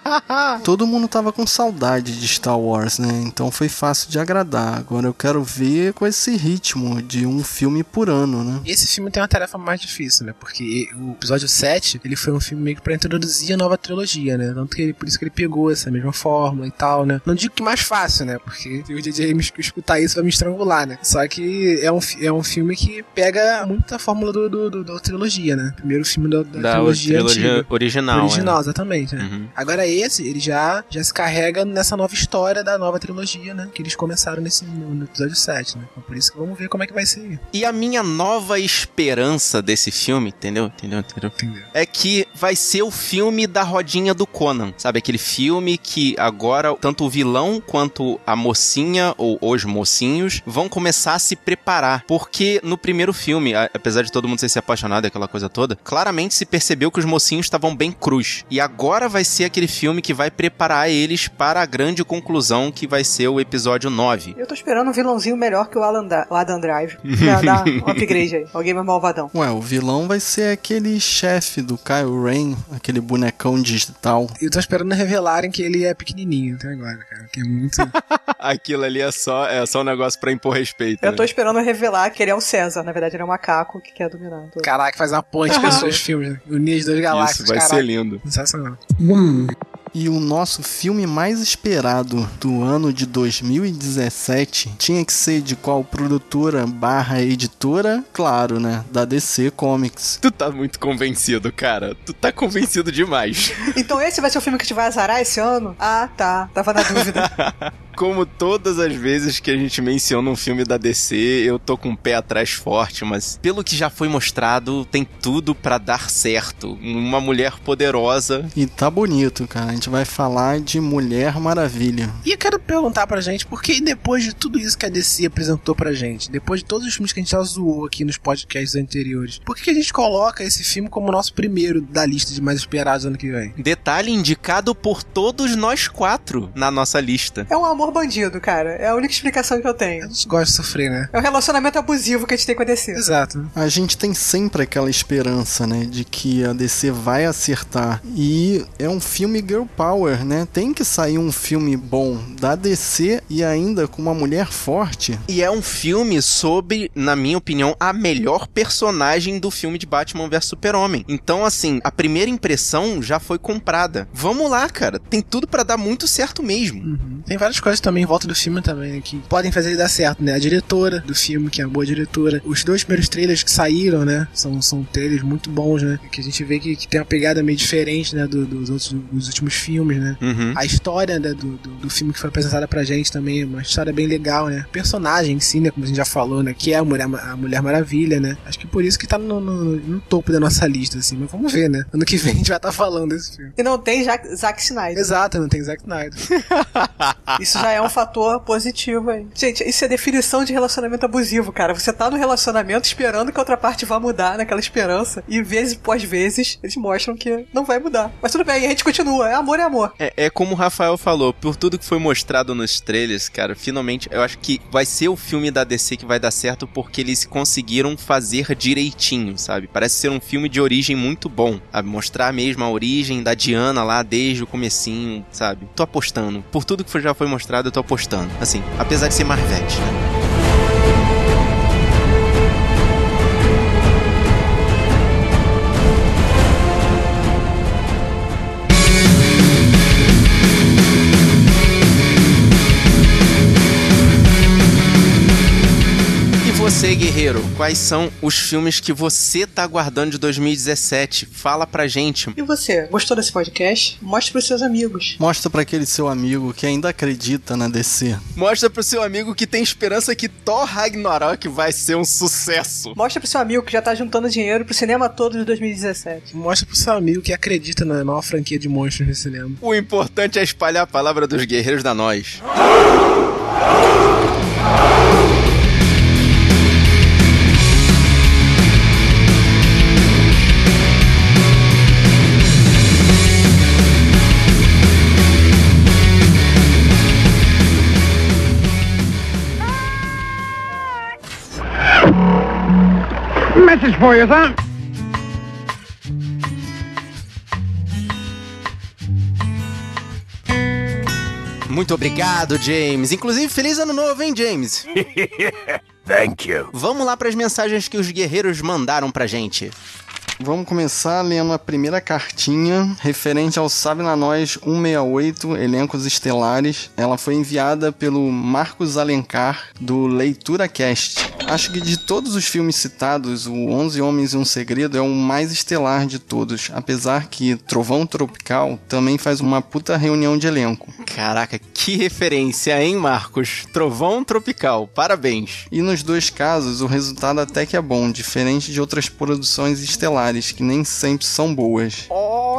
S1: Todo mundo tava com saudade qualidade de Star Wars, né? Então foi fácil de agradar. Agora eu quero ver com esse ritmo de um filme por ano, né?
S4: Esse filme tem uma tarefa mais difícil, né? Porque o episódio 7, ele foi um filme meio que pra introduzir a nova trilogia, né? Tanto que ele, por isso que ele pegou essa mesma forma e tal, né? Não digo que mais fácil, né? Porque se o DJ me escutar isso vai me estrangular, né? Só que é um, é um filme que pega muita fórmula do, do, do da trilogia, né? Primeiro filme da, da,
S3: Da
S4: trilogia,
S3: trilogia
S4: antiga.
S3: original.
S4: Original,
S3: é.
S4: exatamente. Né?
S3: Uhum.
S4: Agora esse, ele já, já se carrega nessa nova história da nova trilogia, né? Que eles começaram nesse, no, episódio 7, né? Então por isso que vamos ver como é que vai ser.
S3: E a minha nova esperança desse filme, entendeu? Entendeu? Entendeu?
S4: Entendeu?
S3: É que vai ser o filme da rodinha do Conan. Sabe? Aquele filme que agora tanto o vilão quanto a mocinha ou os mocinhos vão começar a se preparar. Porque no primeiro filme, apesar de todo mundo ser se apaixonado aquela coisa toda, claramente se percebeu que os mocinhos estavam bem cruz. E agora vai ser aquele filme que vai preparar eles para a grande conclusão que vai ser o episódio 9.
S2: Eu tô esperando um vilãozinho melhor que o, Alan da, o Adam Drive. Pra dar um upgrade aí. Alguém mais malvadão.
S1: Ué, o vilão vai ser aquele chefe do Kyle Rain, aquele bonecão digital.
S4: Eu tô esperando revelarem que ele é pequenininho até agora, cara. Que é muito.
S3: Aquilo ali é só, é só um negócio pra impor respeito.
S2: Eu
S3: né?
S2: tô esperando revelar que ele é o César. Na verdade, ele é um macaco que quer dominar. tudo.
S4: Caraca, faz uma ponte com filmes, né? Unir as duas galáxias.
S3: Isso vai
S4: caraca.
S3: ser lindo.
S4: Sensacional.
S1: E o nosso filme mais esperado do ano de 2017 tinha que ser de qual produtora barra editora? Claro, né? Da DC Comics.
S3: Tu tá muito convencido, cara. Tu tá convencido demais.
S2: Então esse vai ser o filme que te vai azarar esse ano? Ah, tá. Tava na dúvida.
S3: Como todas as vezes que a gente menciona um filme da DC, eu tô com o pé atrás forte, mas pelo que já foi mostrado, tem tudo pra dar certo. Uma mulher poderosa.
S1: E tá bonito, cara. A gente vai falar de Mulher Maravilha.
S4: E eu quero perguntar pra gente, por que depois de tudo isso que a DC apresentou pra gente, depois de todos os filmes que a gente já zoou aqui nos podcasts anteriores, por que, que a gente coloca esse filme como o nosso primeiro da lista de mais esperados ano que vem?
S3: Detalhe indicado por todos nós quatro na nossa lista.
S2: É um amor bandido, cara. É a única explicação que eu
S4: A
S2: tenho.
S4: gente gosta de sofrer, né?
S2: É um relacionamento abusivo que a gente tem com a DC.
S4: Exato.
S1: A gente tem sempre aquela esperança, né, de que a DC vai acertar. E é um filme girl power, né? Tem que sair um filme bom da DC e ainda com uma mulher forte.
S3: E é um filme sobre, na minha opinião, a melhor personagem do filme de Batman vs Super-Homem. Então, assim, a primeira impressão já foi comprada. Vamos lá, cara. Tem tudo pra dar muito certo mesmo.
S4: Uhum. Tem várias coisas também em volta do filme também né, que podem fazer ele dar certo, né? A diretora do filme, que é uma boa diretora. Os dois primeiros trailers que saíram, né? São, são trailers muito bons, né? Que a gente vê que, que tem uma pegada meio diferente, né? do- dos outros dos últimos filmes, né?
S3: Uhum.
S4: A história né, do, do, do filme que foi apresentada pra gente também é uma história bem legal, né? O personagem em si, né? Como a gente já falou, né? Que é a Mulher, a Mulher Maravilha, né? Acho que por isso que tá no, no, no topo da nossa lista, assim. Mas vamos ver, né? Ano que vem a gente vai estar falando desse filme.
S2: E não tem Jack, Zack Snyder.
S4: Exato, não tem Zack Snyder.
S2: Isso já é um fator positivo aí. Gente, isso é definição de relacionamento abusivo, cara. Você tá no relacionamento esperando que a outra parte vá mudar, naquela esperança, e vezes pós vezes eles mostram que não vai mudar. Mas tudo bem, a gente continua. É amor é amor.
S3: É, é como o Rafael falou, por tudo que foi mostrado nos trailers, cara, finalmente eu acho que vai ser o filme da DC que vai dar certo porque eles conseguiram fazer direitinho, sabe? Parece ser um filme de origem muito bom, sabe? Mostrar mesmo a origem da Diana lá desde o comecinho, sabe? Tô apostando. Por tudo que já foi mostrado, eu tô apostando. Assim, apesar de ser Marvete, né? Você, guerreiro, quais são os filmes que você tá aguardando de 2017? Fala pra gente.
S2: E você, gostou desse podcast? Mostre pros seus amigos.
S1: Mostra pra aquele seu amigo que ainda acredita na DC.
S3: Mostra pro seu amigo que tem esperança que Thor Ragnarok vai ser um sucesso.
S2: Mostra pro seu amigo que já tá juntando dinheiro pro cinema todo de 2017.
S4: Mostra pro seu amigo que acredita na nova franquia de monstros no cinema.
S3: O importante é espalhar a palavra dos guerreiros da nós.
S6: Message for you, sir.
S3: Muito obrigado, James. Inclusive, feliz ano novo, hein, James?
S5: Thank you.
S3: Vamos lá para as mensagens que os guerreiros mandaram pra gente.
S1: Vamos começar lendo a primeira cartinha referente ao Sabe na Nós 168, elencos estelares. Ela foi enviada pelo Marcos Alencar, do Leitura Cast. Acho que de todos os filmes citados, o 11 Homens e um Segredo é o mais estelar de todos, apesar que Trovão Tropical também faz uma puta reunião de elenco.
S3: Caraca, que referência, hein, Marcos? Trovão Tropical, parabéns.
S1: E nos dois casos, o resultado até que é bom, diferente de outras produções estelares que nem sempre são boas.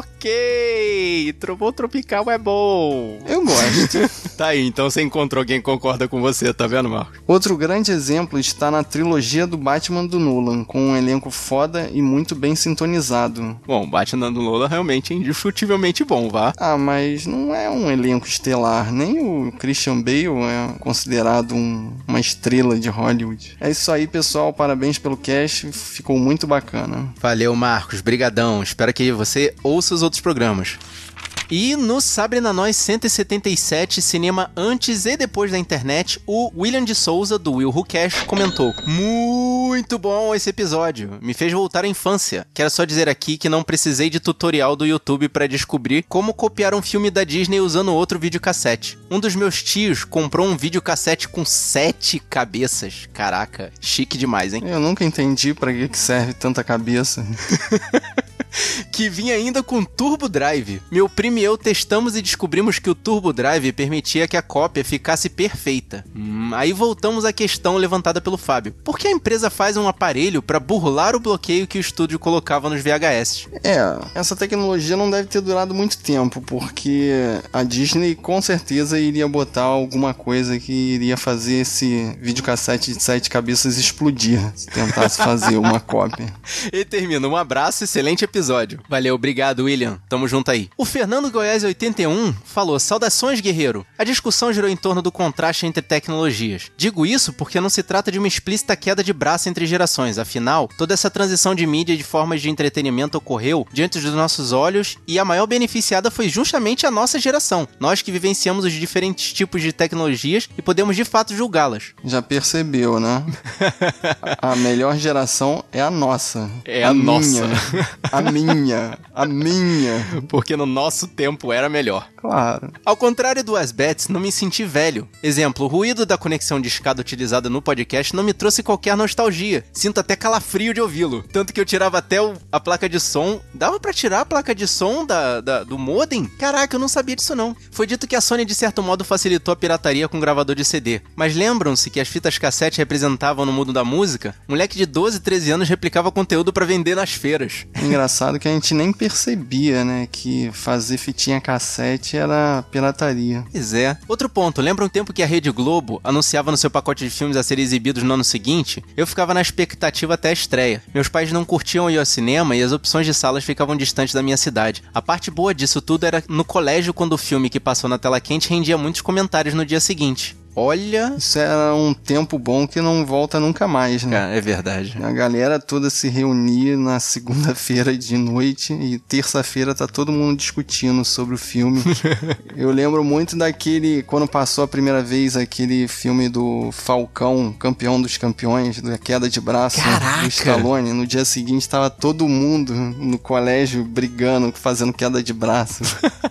S3: Ok, Trovão Tropical é bom.
S1: Eu gosto.
S3: Tá aí, então você encontrou quem concorda com você, tá vendo, Marcos?
S1: Outro grande exemplo está na trilogia do Batman do Nolan, com um elenco foda e muito bem sintonizado.
S3: Bom, Batman do Lola realmente é indiscutivelmente bom, vá.
S1: Ah, mas não é um elenco estelar, nem o Christian Bale é considerado um- uma estrela de Hollywood. É isso aí, pessoal, parabéns pelo cast, ficou muito bacana.
S3: Valeu, Marcos, brigadão. Espero que você ouça os outros programas. E no Sabre na Nós 177, cinema antes e depois da internet, o William de Souza, do Will Who Cash, comentou: Muito bom esse episódio, me fez voltar à infância. Quero só dizer aqui que não precisei de tutorial do YouTube para descobrir como copiar um filme da Disney usando outro videocassete. Um dos meus tios comprou um videocassete com sete cabeças. Caraca, chique demais, hein?
S1: Eu nunca entendi pra que que serve tanta cabeça.
S3: que vinha ainda com Turbo Drive. Meu primo e eu testamos e descobrimos que o Turbo Drive permitia que a cópia ficasse perfeita. Hum, aí voltamos à questão levantada pelo Fábio. Por que a empresa faz um aparelho para burlar o bloqueio que o estúdio colocava nos VHS?
S1: É, essa tecnologia não deve ter durado muito tempo, porque a Disney com certeza iria botar alguma coisa que iria fazer esse videocassete de sete cabeças explodir, se tentasse fazer uma cópia.
S3: E termina. Um abraço, excelente episódio. Valeu, obrigado, William. Tamo junto aí. O Fernando Goiás 81 falou: Saudações, guerreiro. A discussão girou em torno do contraste entre tecnologias. Digo isso porque não se trata de uma explícita queda de braço entre gerações. Afinal, toda essa transição de mídia e de formas de entretenimento ocorreu diante dos nossos olhos e a maior beneficiada foi justamente a nossa geração. Nós que vivenciamos os diferentes tipos de tecnologias e podemos de fato julgá-las.
S1: Já percebeu, né? A melhor geração é a nossa.
S3: É a nossa.
S1: Minha, a minha. A minha.
S3: Porque no nosso tempo era melhor.
S1: Claro.
S3: Ao contrário do Asbets, não me senti velho. Exemplo, o ruído da conexão de escada utilizada no podcast não me trouxe qualquer nostalgia. Sinto até calafrio de ouvi-lo. Tanto que eu tirava até o- a placa de som. Dava pra tirar a placa de som da, da- do modem? Caraca, eu não sabia disso não. Foi dito que a Sony de certo modo facilitou a pirataria com gravador de CD. Mas lembram-se que as fitas cassete representavam no mundo da música? Moleque de 12, 13 anos replicava conteúdo pra vender nas feiras.
S1: Engraçado que a gente nem percebia, né? Que fazer fitinha cassete era pirataria.
S3: Pois é. Outro ponto, lembra um tempo que a Rede Globo anunciava no seu pacote de filmes a serem exibidos no ano seguinte? Eu ficava na expectativa até a estreia. Meus pais não curtiam ir ao cinema e as opções de salas ficavam distantes da minha cidade. A parte boa disso tudo era no colégio quando o filme que passou na tela quente rendia muitos comentários no dia seguinte. Olha.
S1: Isso era um tempo bom que não volta nunca mais, né?
S3: É, é verdade.
S1: A galera toda se reunia na segunda-feira de noite e terça-feira tá todo mundo discutindo sobre o filme. Eu lembro muito daquele, quando passou a primeira vez aquele filme do Falcão, campeão dos campeões, da queda de braço
S3: Caraca!
S1: do Stallone. No dia seguinte tava todo mundo no colégio brigando, fazendo queda de braço.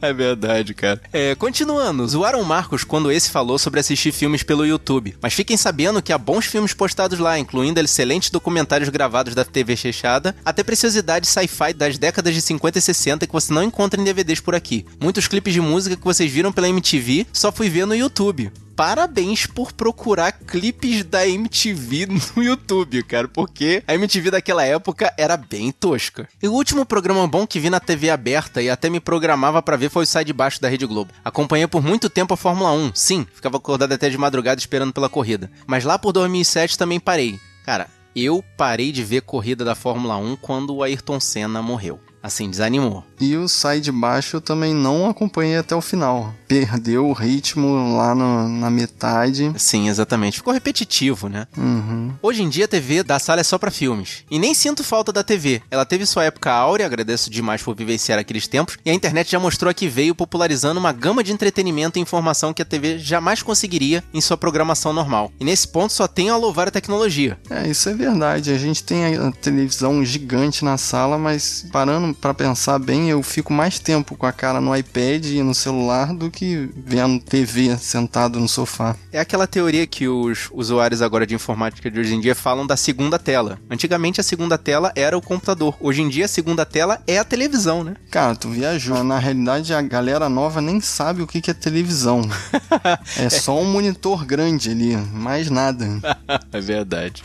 S3: É verdade, cara. É, continuando, o Marcos quando esse falou sobre assistir filmes pelo YouTube. Mas fiquem sabendo que há bons filmes postados lá, incluindo excelentes documentários gravados da TV Chechada, até preciosidades sci-fi das décadas de 50 e 60 que você não encontra em DVDs por aqui. Muitos clipes de música que vocês viram pela MTV, só fui ver no YouTube. Parabéns por procurar clipes da MTV no YouTube, cara, porque a MTV daquela época era bem tosca. E o último programa bom que vi na TV aberta e até me programava pra ver foi o Sai de Baixo da Rede Globo. Acompanhei por muito tempo a Fórmula 1, sim, ficava acordado até de madrugada esperando pela corrida. Mas lá por 2007 também parei. Cara, eu parei de ver corrida da Fórmula 1 quando o Ayrton Senna morreu. Assim, desanimou.
S1: E o Sai de Baixo eu também não acompanhei até o final. Perdeu o ritmo lá no- na metade.
S3: Sim, exatamente. Ficou repetitivo, né?
S1: Uhum.
S3: Hoje em dia a TV da sala é só pra filmes. E nem sinto falta da TV. Ela teve sua época áurea, agradeço demais por vivenciar aqueles tempos, e a internet já mostrou que veio popularizando uma gama de entretenimento e informação que a TV jamais conseguiria em sua programação normal. E nesse ponto só tenho a louvar a tecnologia.
S1: É, isso é verdade. A gente tem a televisão gigante na sala, mas parando pra pensar bem, eu fico mais tempo com a cara no iPad e no celular do que vendo TV sentado no sofá.
S3: É aquela teoria que os usuários agora de informática de hoje em dia falam da segunda tela. Antigamente a segunda tela era o computador. Hoje em dia a segunda tela é a televisão, né?
S1: Cara, tu viajou. Na realidade, a galera nova nem sabe o que que é televisão. é só um monitor grande ali, mais nada.
S3: é verdade.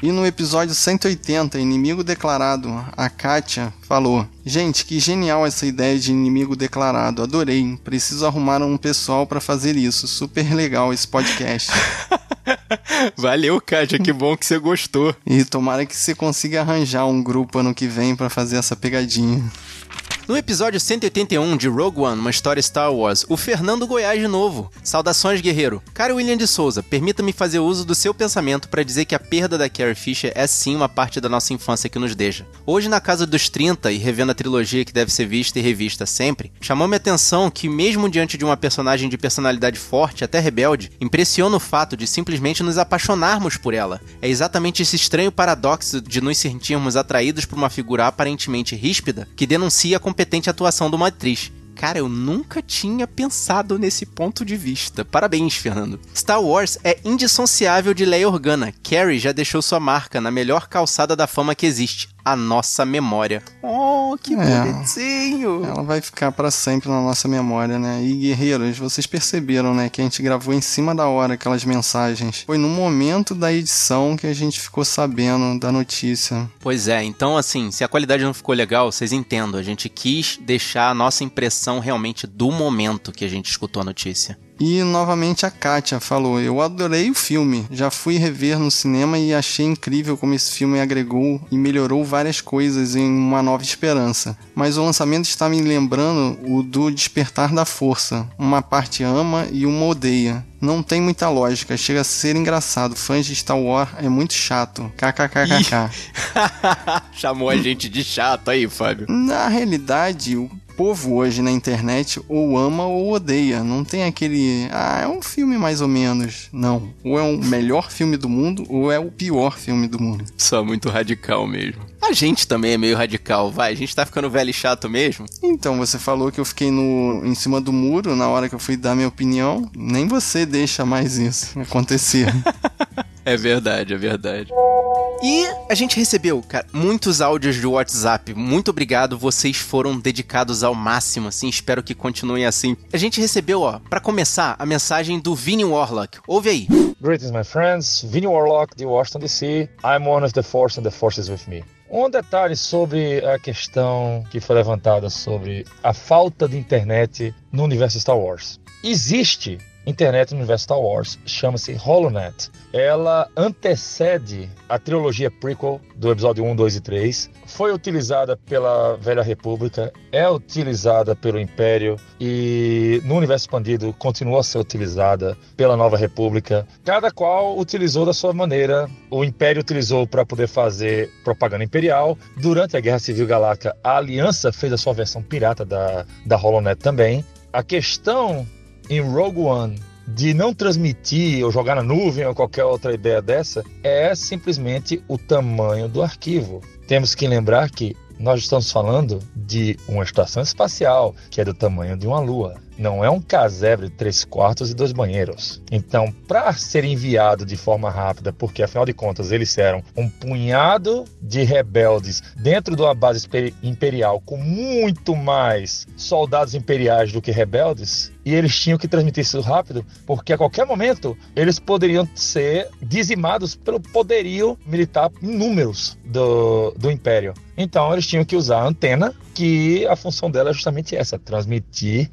S1: E no episódio 180, Inimigo Declarado, a Kátia falou: Gente, que genial essa ideia de inimigo declarado, adorei. Preciso arrumar um pessoal pra fazer isso. Super legal esse podcast.
S3: Valeu, Kátia, que bom que você gostou.
S1: e tomara que você consiga arranjar um grupo ano que vem pra fazer essa pegadinha.
S3: No episódio 181 de Rogue One, uma história Star Wars, o Fernando Goiás de novo. Saudações, guerreiro. Caro William de Souza, permita-me fazer uso do seu pensamento para dizer que a perda da Carrie Fisher é sim uma parte da nossa infância que nos deixa. Hoje, na casa dos 30 e revendo a trilogia que deve ser vista e revista sempre, chamou-me a atenção que, mesmo diante de uma personagem de personalidade forte, até rebelde, impressiona o fato de simplesmente nos apaixonarmos por ela. É exatamente esse estranho paradoxo de nos sentirmos atraídos por uma figura aparentemente ríspida que denuncia a competente atuação de uma atriz. Cara, eu nunca tinha pensado nesse ponto de vista. Parabéns, Fernando. Star Wars é indissociável de Leia Organa. Carrie já deixou sua marca na melhor calçada da fama que existe, a nossa memória. Oh, que
S1: É.
S3: bonitinho!
S1: Ela vai ficar pra sempre na nossa memória, né? E guerreiros, vocês perceberam, né, que a gente gravou em cima da hora aquelas mensagens. Foi no momento da edição que a gente ficou sabendo da notícia.
S3: Pois é, então assim, se a qualidade não ficou legal, vocês entendam. A gente quis deixar a nossa impressão realmente do momento que a gente escutou a notícia.
S1: E novamente a Kátia falou: Eu adorei o filme, já fui rever no cinema e achei incrível como esse filme agregou e melhorou várias coisas em Uma Nova Esperança. Mas o lançamento está me lembrando o do Despertar da Força. Uma parte ama e uma odeia. Não tem muita lógica, chega a ser engraçado. Fãs de Star Wars é muito chato. KKKKK.
S3: Chamou a gente de chato aí, Fábio.
S1: Na realidade, o povo hoje na internet ou ama ou odeia. Não tem aquele. Ah, é um filme mais ou menos. Não. Ou é o melhor filme do mundo ou é o pior filme do mundo.
S3: Só muito radical mesmo. A gente também é meio radical, vai. A gente tá ficando velho e chato mesmo.
S1: Então, você falou que eu fiquei no, em cima do muro na hora que eu fui dar minha opinião. Nem você deixa mais isso acontecer.
S3: É verdade, é verdade. E a gente recebeu, cara, muitos áudios de WhatsApp. Muito obrigado, vocês foram dedicados ao máximo, assim, espero que continuem assim. A gente recebeu, ó, pra começar, a mensagem do Vini Warlock. Ouve aí.
S10: Greetings, my friends. Vinny Warlock de Washington DC. I'm one of the Force and the Force is with me. Um detalhe sobre a questão que foi levantada sobre a falta de internet no universo Star Wars. Existe internet universo Star Wars, chama-se HoloNet. Ela antecede a trilogia prequel do episódio 1, 2 e 3. Foi utilizada pela Velha República, é utilizada pelo Império e no universo expandido continua a ser utilizada pela Nova República. Cada qual utilizou da sua maneira. O Império utilizou para poder fazer propaganda imperial. Durante a Guerra Civil Galáctica, a Aliança fez a sua versão pirata da, da HoloNet também. A questão em Rogue One de não transmitir ou jogar na nuvem ou qualquer outra ideia dessa é simplesmente o tamanho do arquivo. Temos que lembrar que nós estamos falando de uma estação espacial que é do tamanho de uma lua. Não é um casebre de três quartos e dois banheiros. Então, para ser enviado de forma rápida, porque afinal de contas eles eram um punhado de rebeldes dentro de uma base imperial com muito mais soldados imperiais do que rebeldes, e eles tinham que transmitir isso rápido, porque a qualquer momento eles poderiam ser dizimados pelo poderio militar em números do, do Império. Então eles tinham que usar a antena, que a função dela é justamente essa: transmitir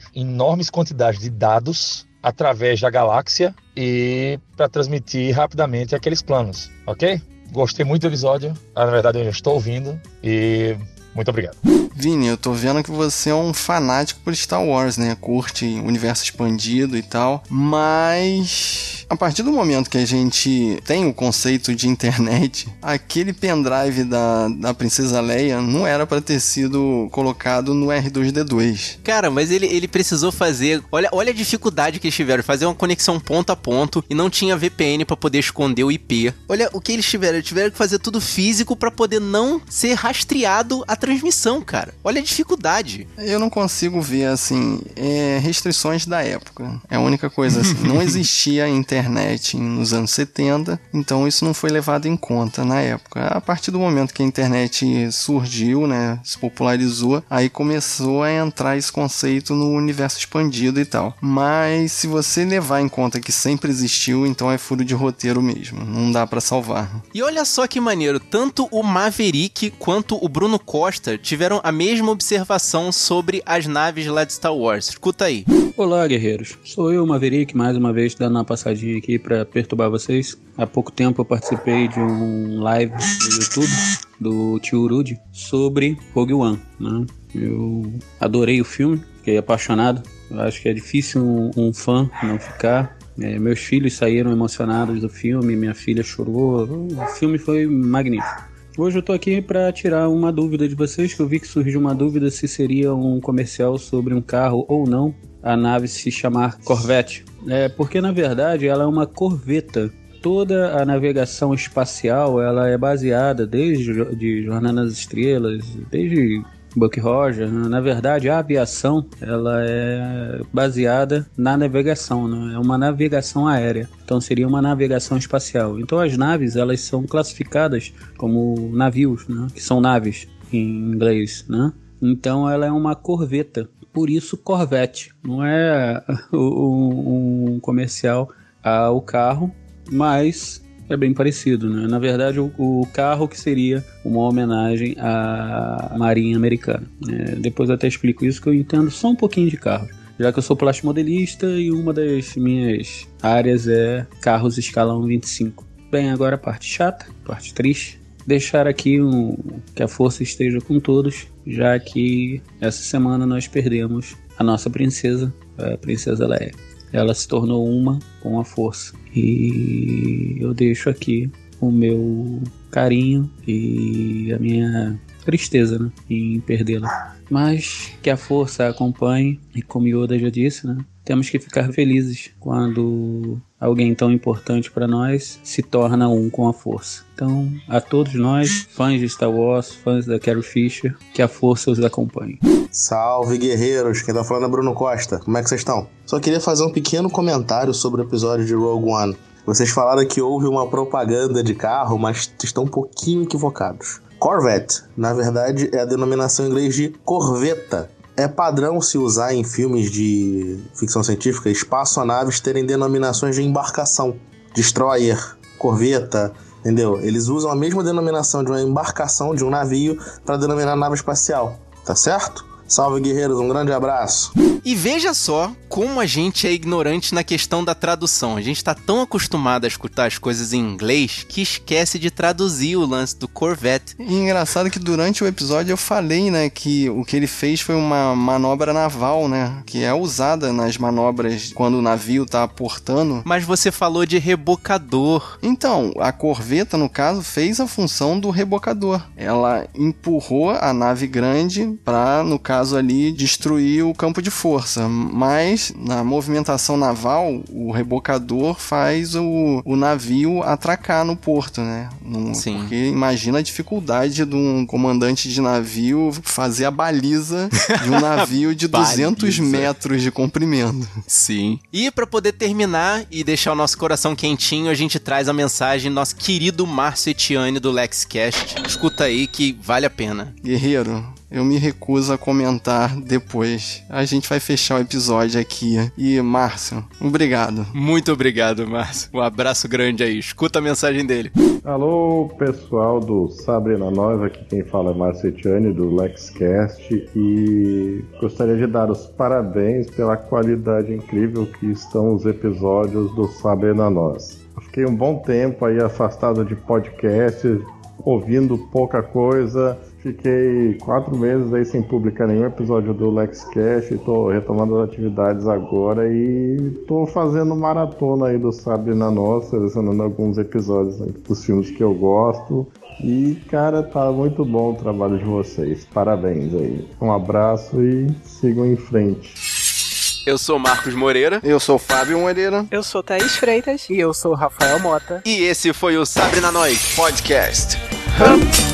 S10: enormes quantidades de dados através da galáxia e para transmitir rapidamente aqueles planos, ok? Gostei muito do episódio, na verdade eu estou ouvindo e Muito obrigado.
S1: Vini, eu tô vendo que você é um fanático por Star Wars, né? Curte universo expandido e tal, mas a partir do momento que a gente tem o conceito de internet, aquele pendrive da, da Princesa Leia não era para ter sido colocado no R2D2.
S3: Cara, mas ele, ele precisou fazer. Olha, olha a dificuldade que eles tiveram, fazer uma conexão ponto a ponto e não tinha VPN para poder esconder o IP. Olha o que eles tiveram, eles tiveram que fazer tudo físico para poder não ser rastreado a transmissão, cara. Olha a dificuldade.
S1: Eu não consigo ver, assim, é, restrições da época. É a única coisa, assim. não existia internet nos anos 70, então isso não foi levado em conta na época. A partir do momento que a internet surgiu, né, se popularizou, aí começou a entrar esse conceito no universo expandido e tal. Mas se você levar em conta que sempre existiu, então é furo de roteiro mesmo. Não dá para salvar.
S3: E olha só que maneiro, tanto o Maverick quanto o Bruno Costa tiveram a mesma observação sobre as naves lá de Star Wars. Escuta aí.
S11: Olá, guerreiros. Sou eu, Maverick, mais uma vez dando uma passadinha aqui para perturbar vocês. Há pouco tempo eu participei de um live no YouTube do Tio Rude sobre Rogue One. Né? Eu adorei o filme, fiquei apaixonado. Eu acho que é difícil um, um fã não ficar. É, meus filhos saíram emocionados do filme, minha filha chorou. O filme foi magnífico. Hoje eu tô aqui para tirar uma dúvida de vocês, que eu vi que surgiu uma dúvida se seria um comercial sobre um carro ou não, a nave se chamar Corvette. É, porque na verdade ela é uma corveta. Toda a navegação espacial ela é baseada desde de Jornada nas Estrelas, desde Buck Rogers, né? na verdade a aviação ela é baseada na navegação, né? é uma navegação aérea, então seria uma navegação espacial. Então as naves elas são classificadas como navios, né? que são naves em inglês, né? Então ela é uma corveta, por isso Corvette, não é um comercial ao carro, mas é bem parecido, né? Na verdade, o, o, carro que seria uma homenagem à Marinha Americana. Né? Depois até explico isso, que eu entendo só um pouquinho de carros. Já que eu sou plastimodelista e uma das minhas áreas é carros escalão 25. Bem, agora a parte chata, parte triste. Deixar aqui um, que a força esteja com todos, já que essa semana nós perdemos a nossa princesa, a princesa Leia ela se tornou uma com a força. E eu deixo aqui o meu carinho e a minha tristeza né, em perdê-la. Mas que a força acompanhe, e como Yoda já disse, né, temos que ficar felizes quando alguém tão importante para nós se torna um com a força. Então, a todos nós, fãs de Star Wars, fãs da Carrie Fisher, que a força os acompanhe.
S12: Salve guerreiros, quem tá falando é Bruno Costa. Como é que vocês estão? Só queria fazer um pequeno comentário sobre o episódio de Rogue One. Vocês falaram que houve uma propaganda de carro, mas estão um pouquinho equivocados. Corvette, na verdade, é a denominação em inglês de corveta. É padrão se usar em filmes de ficção científica espaçonaves terem denominações de embarcação. Destroyer, corveta, entendeu? Eles usam a mesma denominação de uma embarcação, de um navio, para denominar nave espacial. Tá certo? Salve guerreiros, um grande abraço.
S3: E veja só como a gente é ignorante na questão da tradução. A gente tá tão acostumado a escutar as coisas em inglês que esquece de traduzir o lance do Corvette.
S1: E engraçado que durante o episódio eu falei, né, que o que ele fez foi uma manobra naval, né, que é usada nas manobras quando o navio tá aportando.
S3: Mas você falou de rebocador.
S1: Então, a corveta, no caso, fez a função do rebocador. Ela empurrou a nave grande para, no caso, caso ali, destruir o campo de força. Mas na movimentação naval, o rebocador faz o, o navio atracar no porto, né? No,
S3: Sim.
S1: Porque imagina a dificuldade de um comandante de navio fazer a baliza de um navio de 200 metros de comprimento.
S3: Sim. E para poder terminar e deixar o nosso coração quentinho, a gente traz a mensagem do nosso querido Márcio Etiane do LexCast. Escuta aí que vale a pena.
S1: Guerreiro, eu me recuso a comentar depois. A gente vai fechar o episódio aqui. E, Márcio, obrigado.
S3: Muito obrigado, Márcio. Um abraço grande aí. Escuta a mensagem dele.
S13: Alô, pessoal do Sabre na Nós. Aqui quem fala é Márcio Etiane, do LexCast. E gostaria de dar os parabéns pela qualidade incrível que estão os episódios do Sabre na Nós. Fiquei um bom tempo aí afastado de podcast, ouvindo pouca coisa Fiquei quatro meses aí sem publicar nenhum episódio do LexCast, tô retomando as atividades agora e tô fazendo maratona aí do Sabe na Nossa, selecionando alguns episódios né, dos filmes que eu gosto. E, cara, tá muito bom o trabalho de vocês. Parabéns aí. Um abraço e sigam em frente.
S3: Eu sou Marcos Moreira.
S1: Eu sou Fábio Moreira.
S2: Eu sou Thaís Freitas.
S4: E eu sou Rafael Mota.
S3: E esse foi o Sabre na Nós Podcast.
S1: Hum.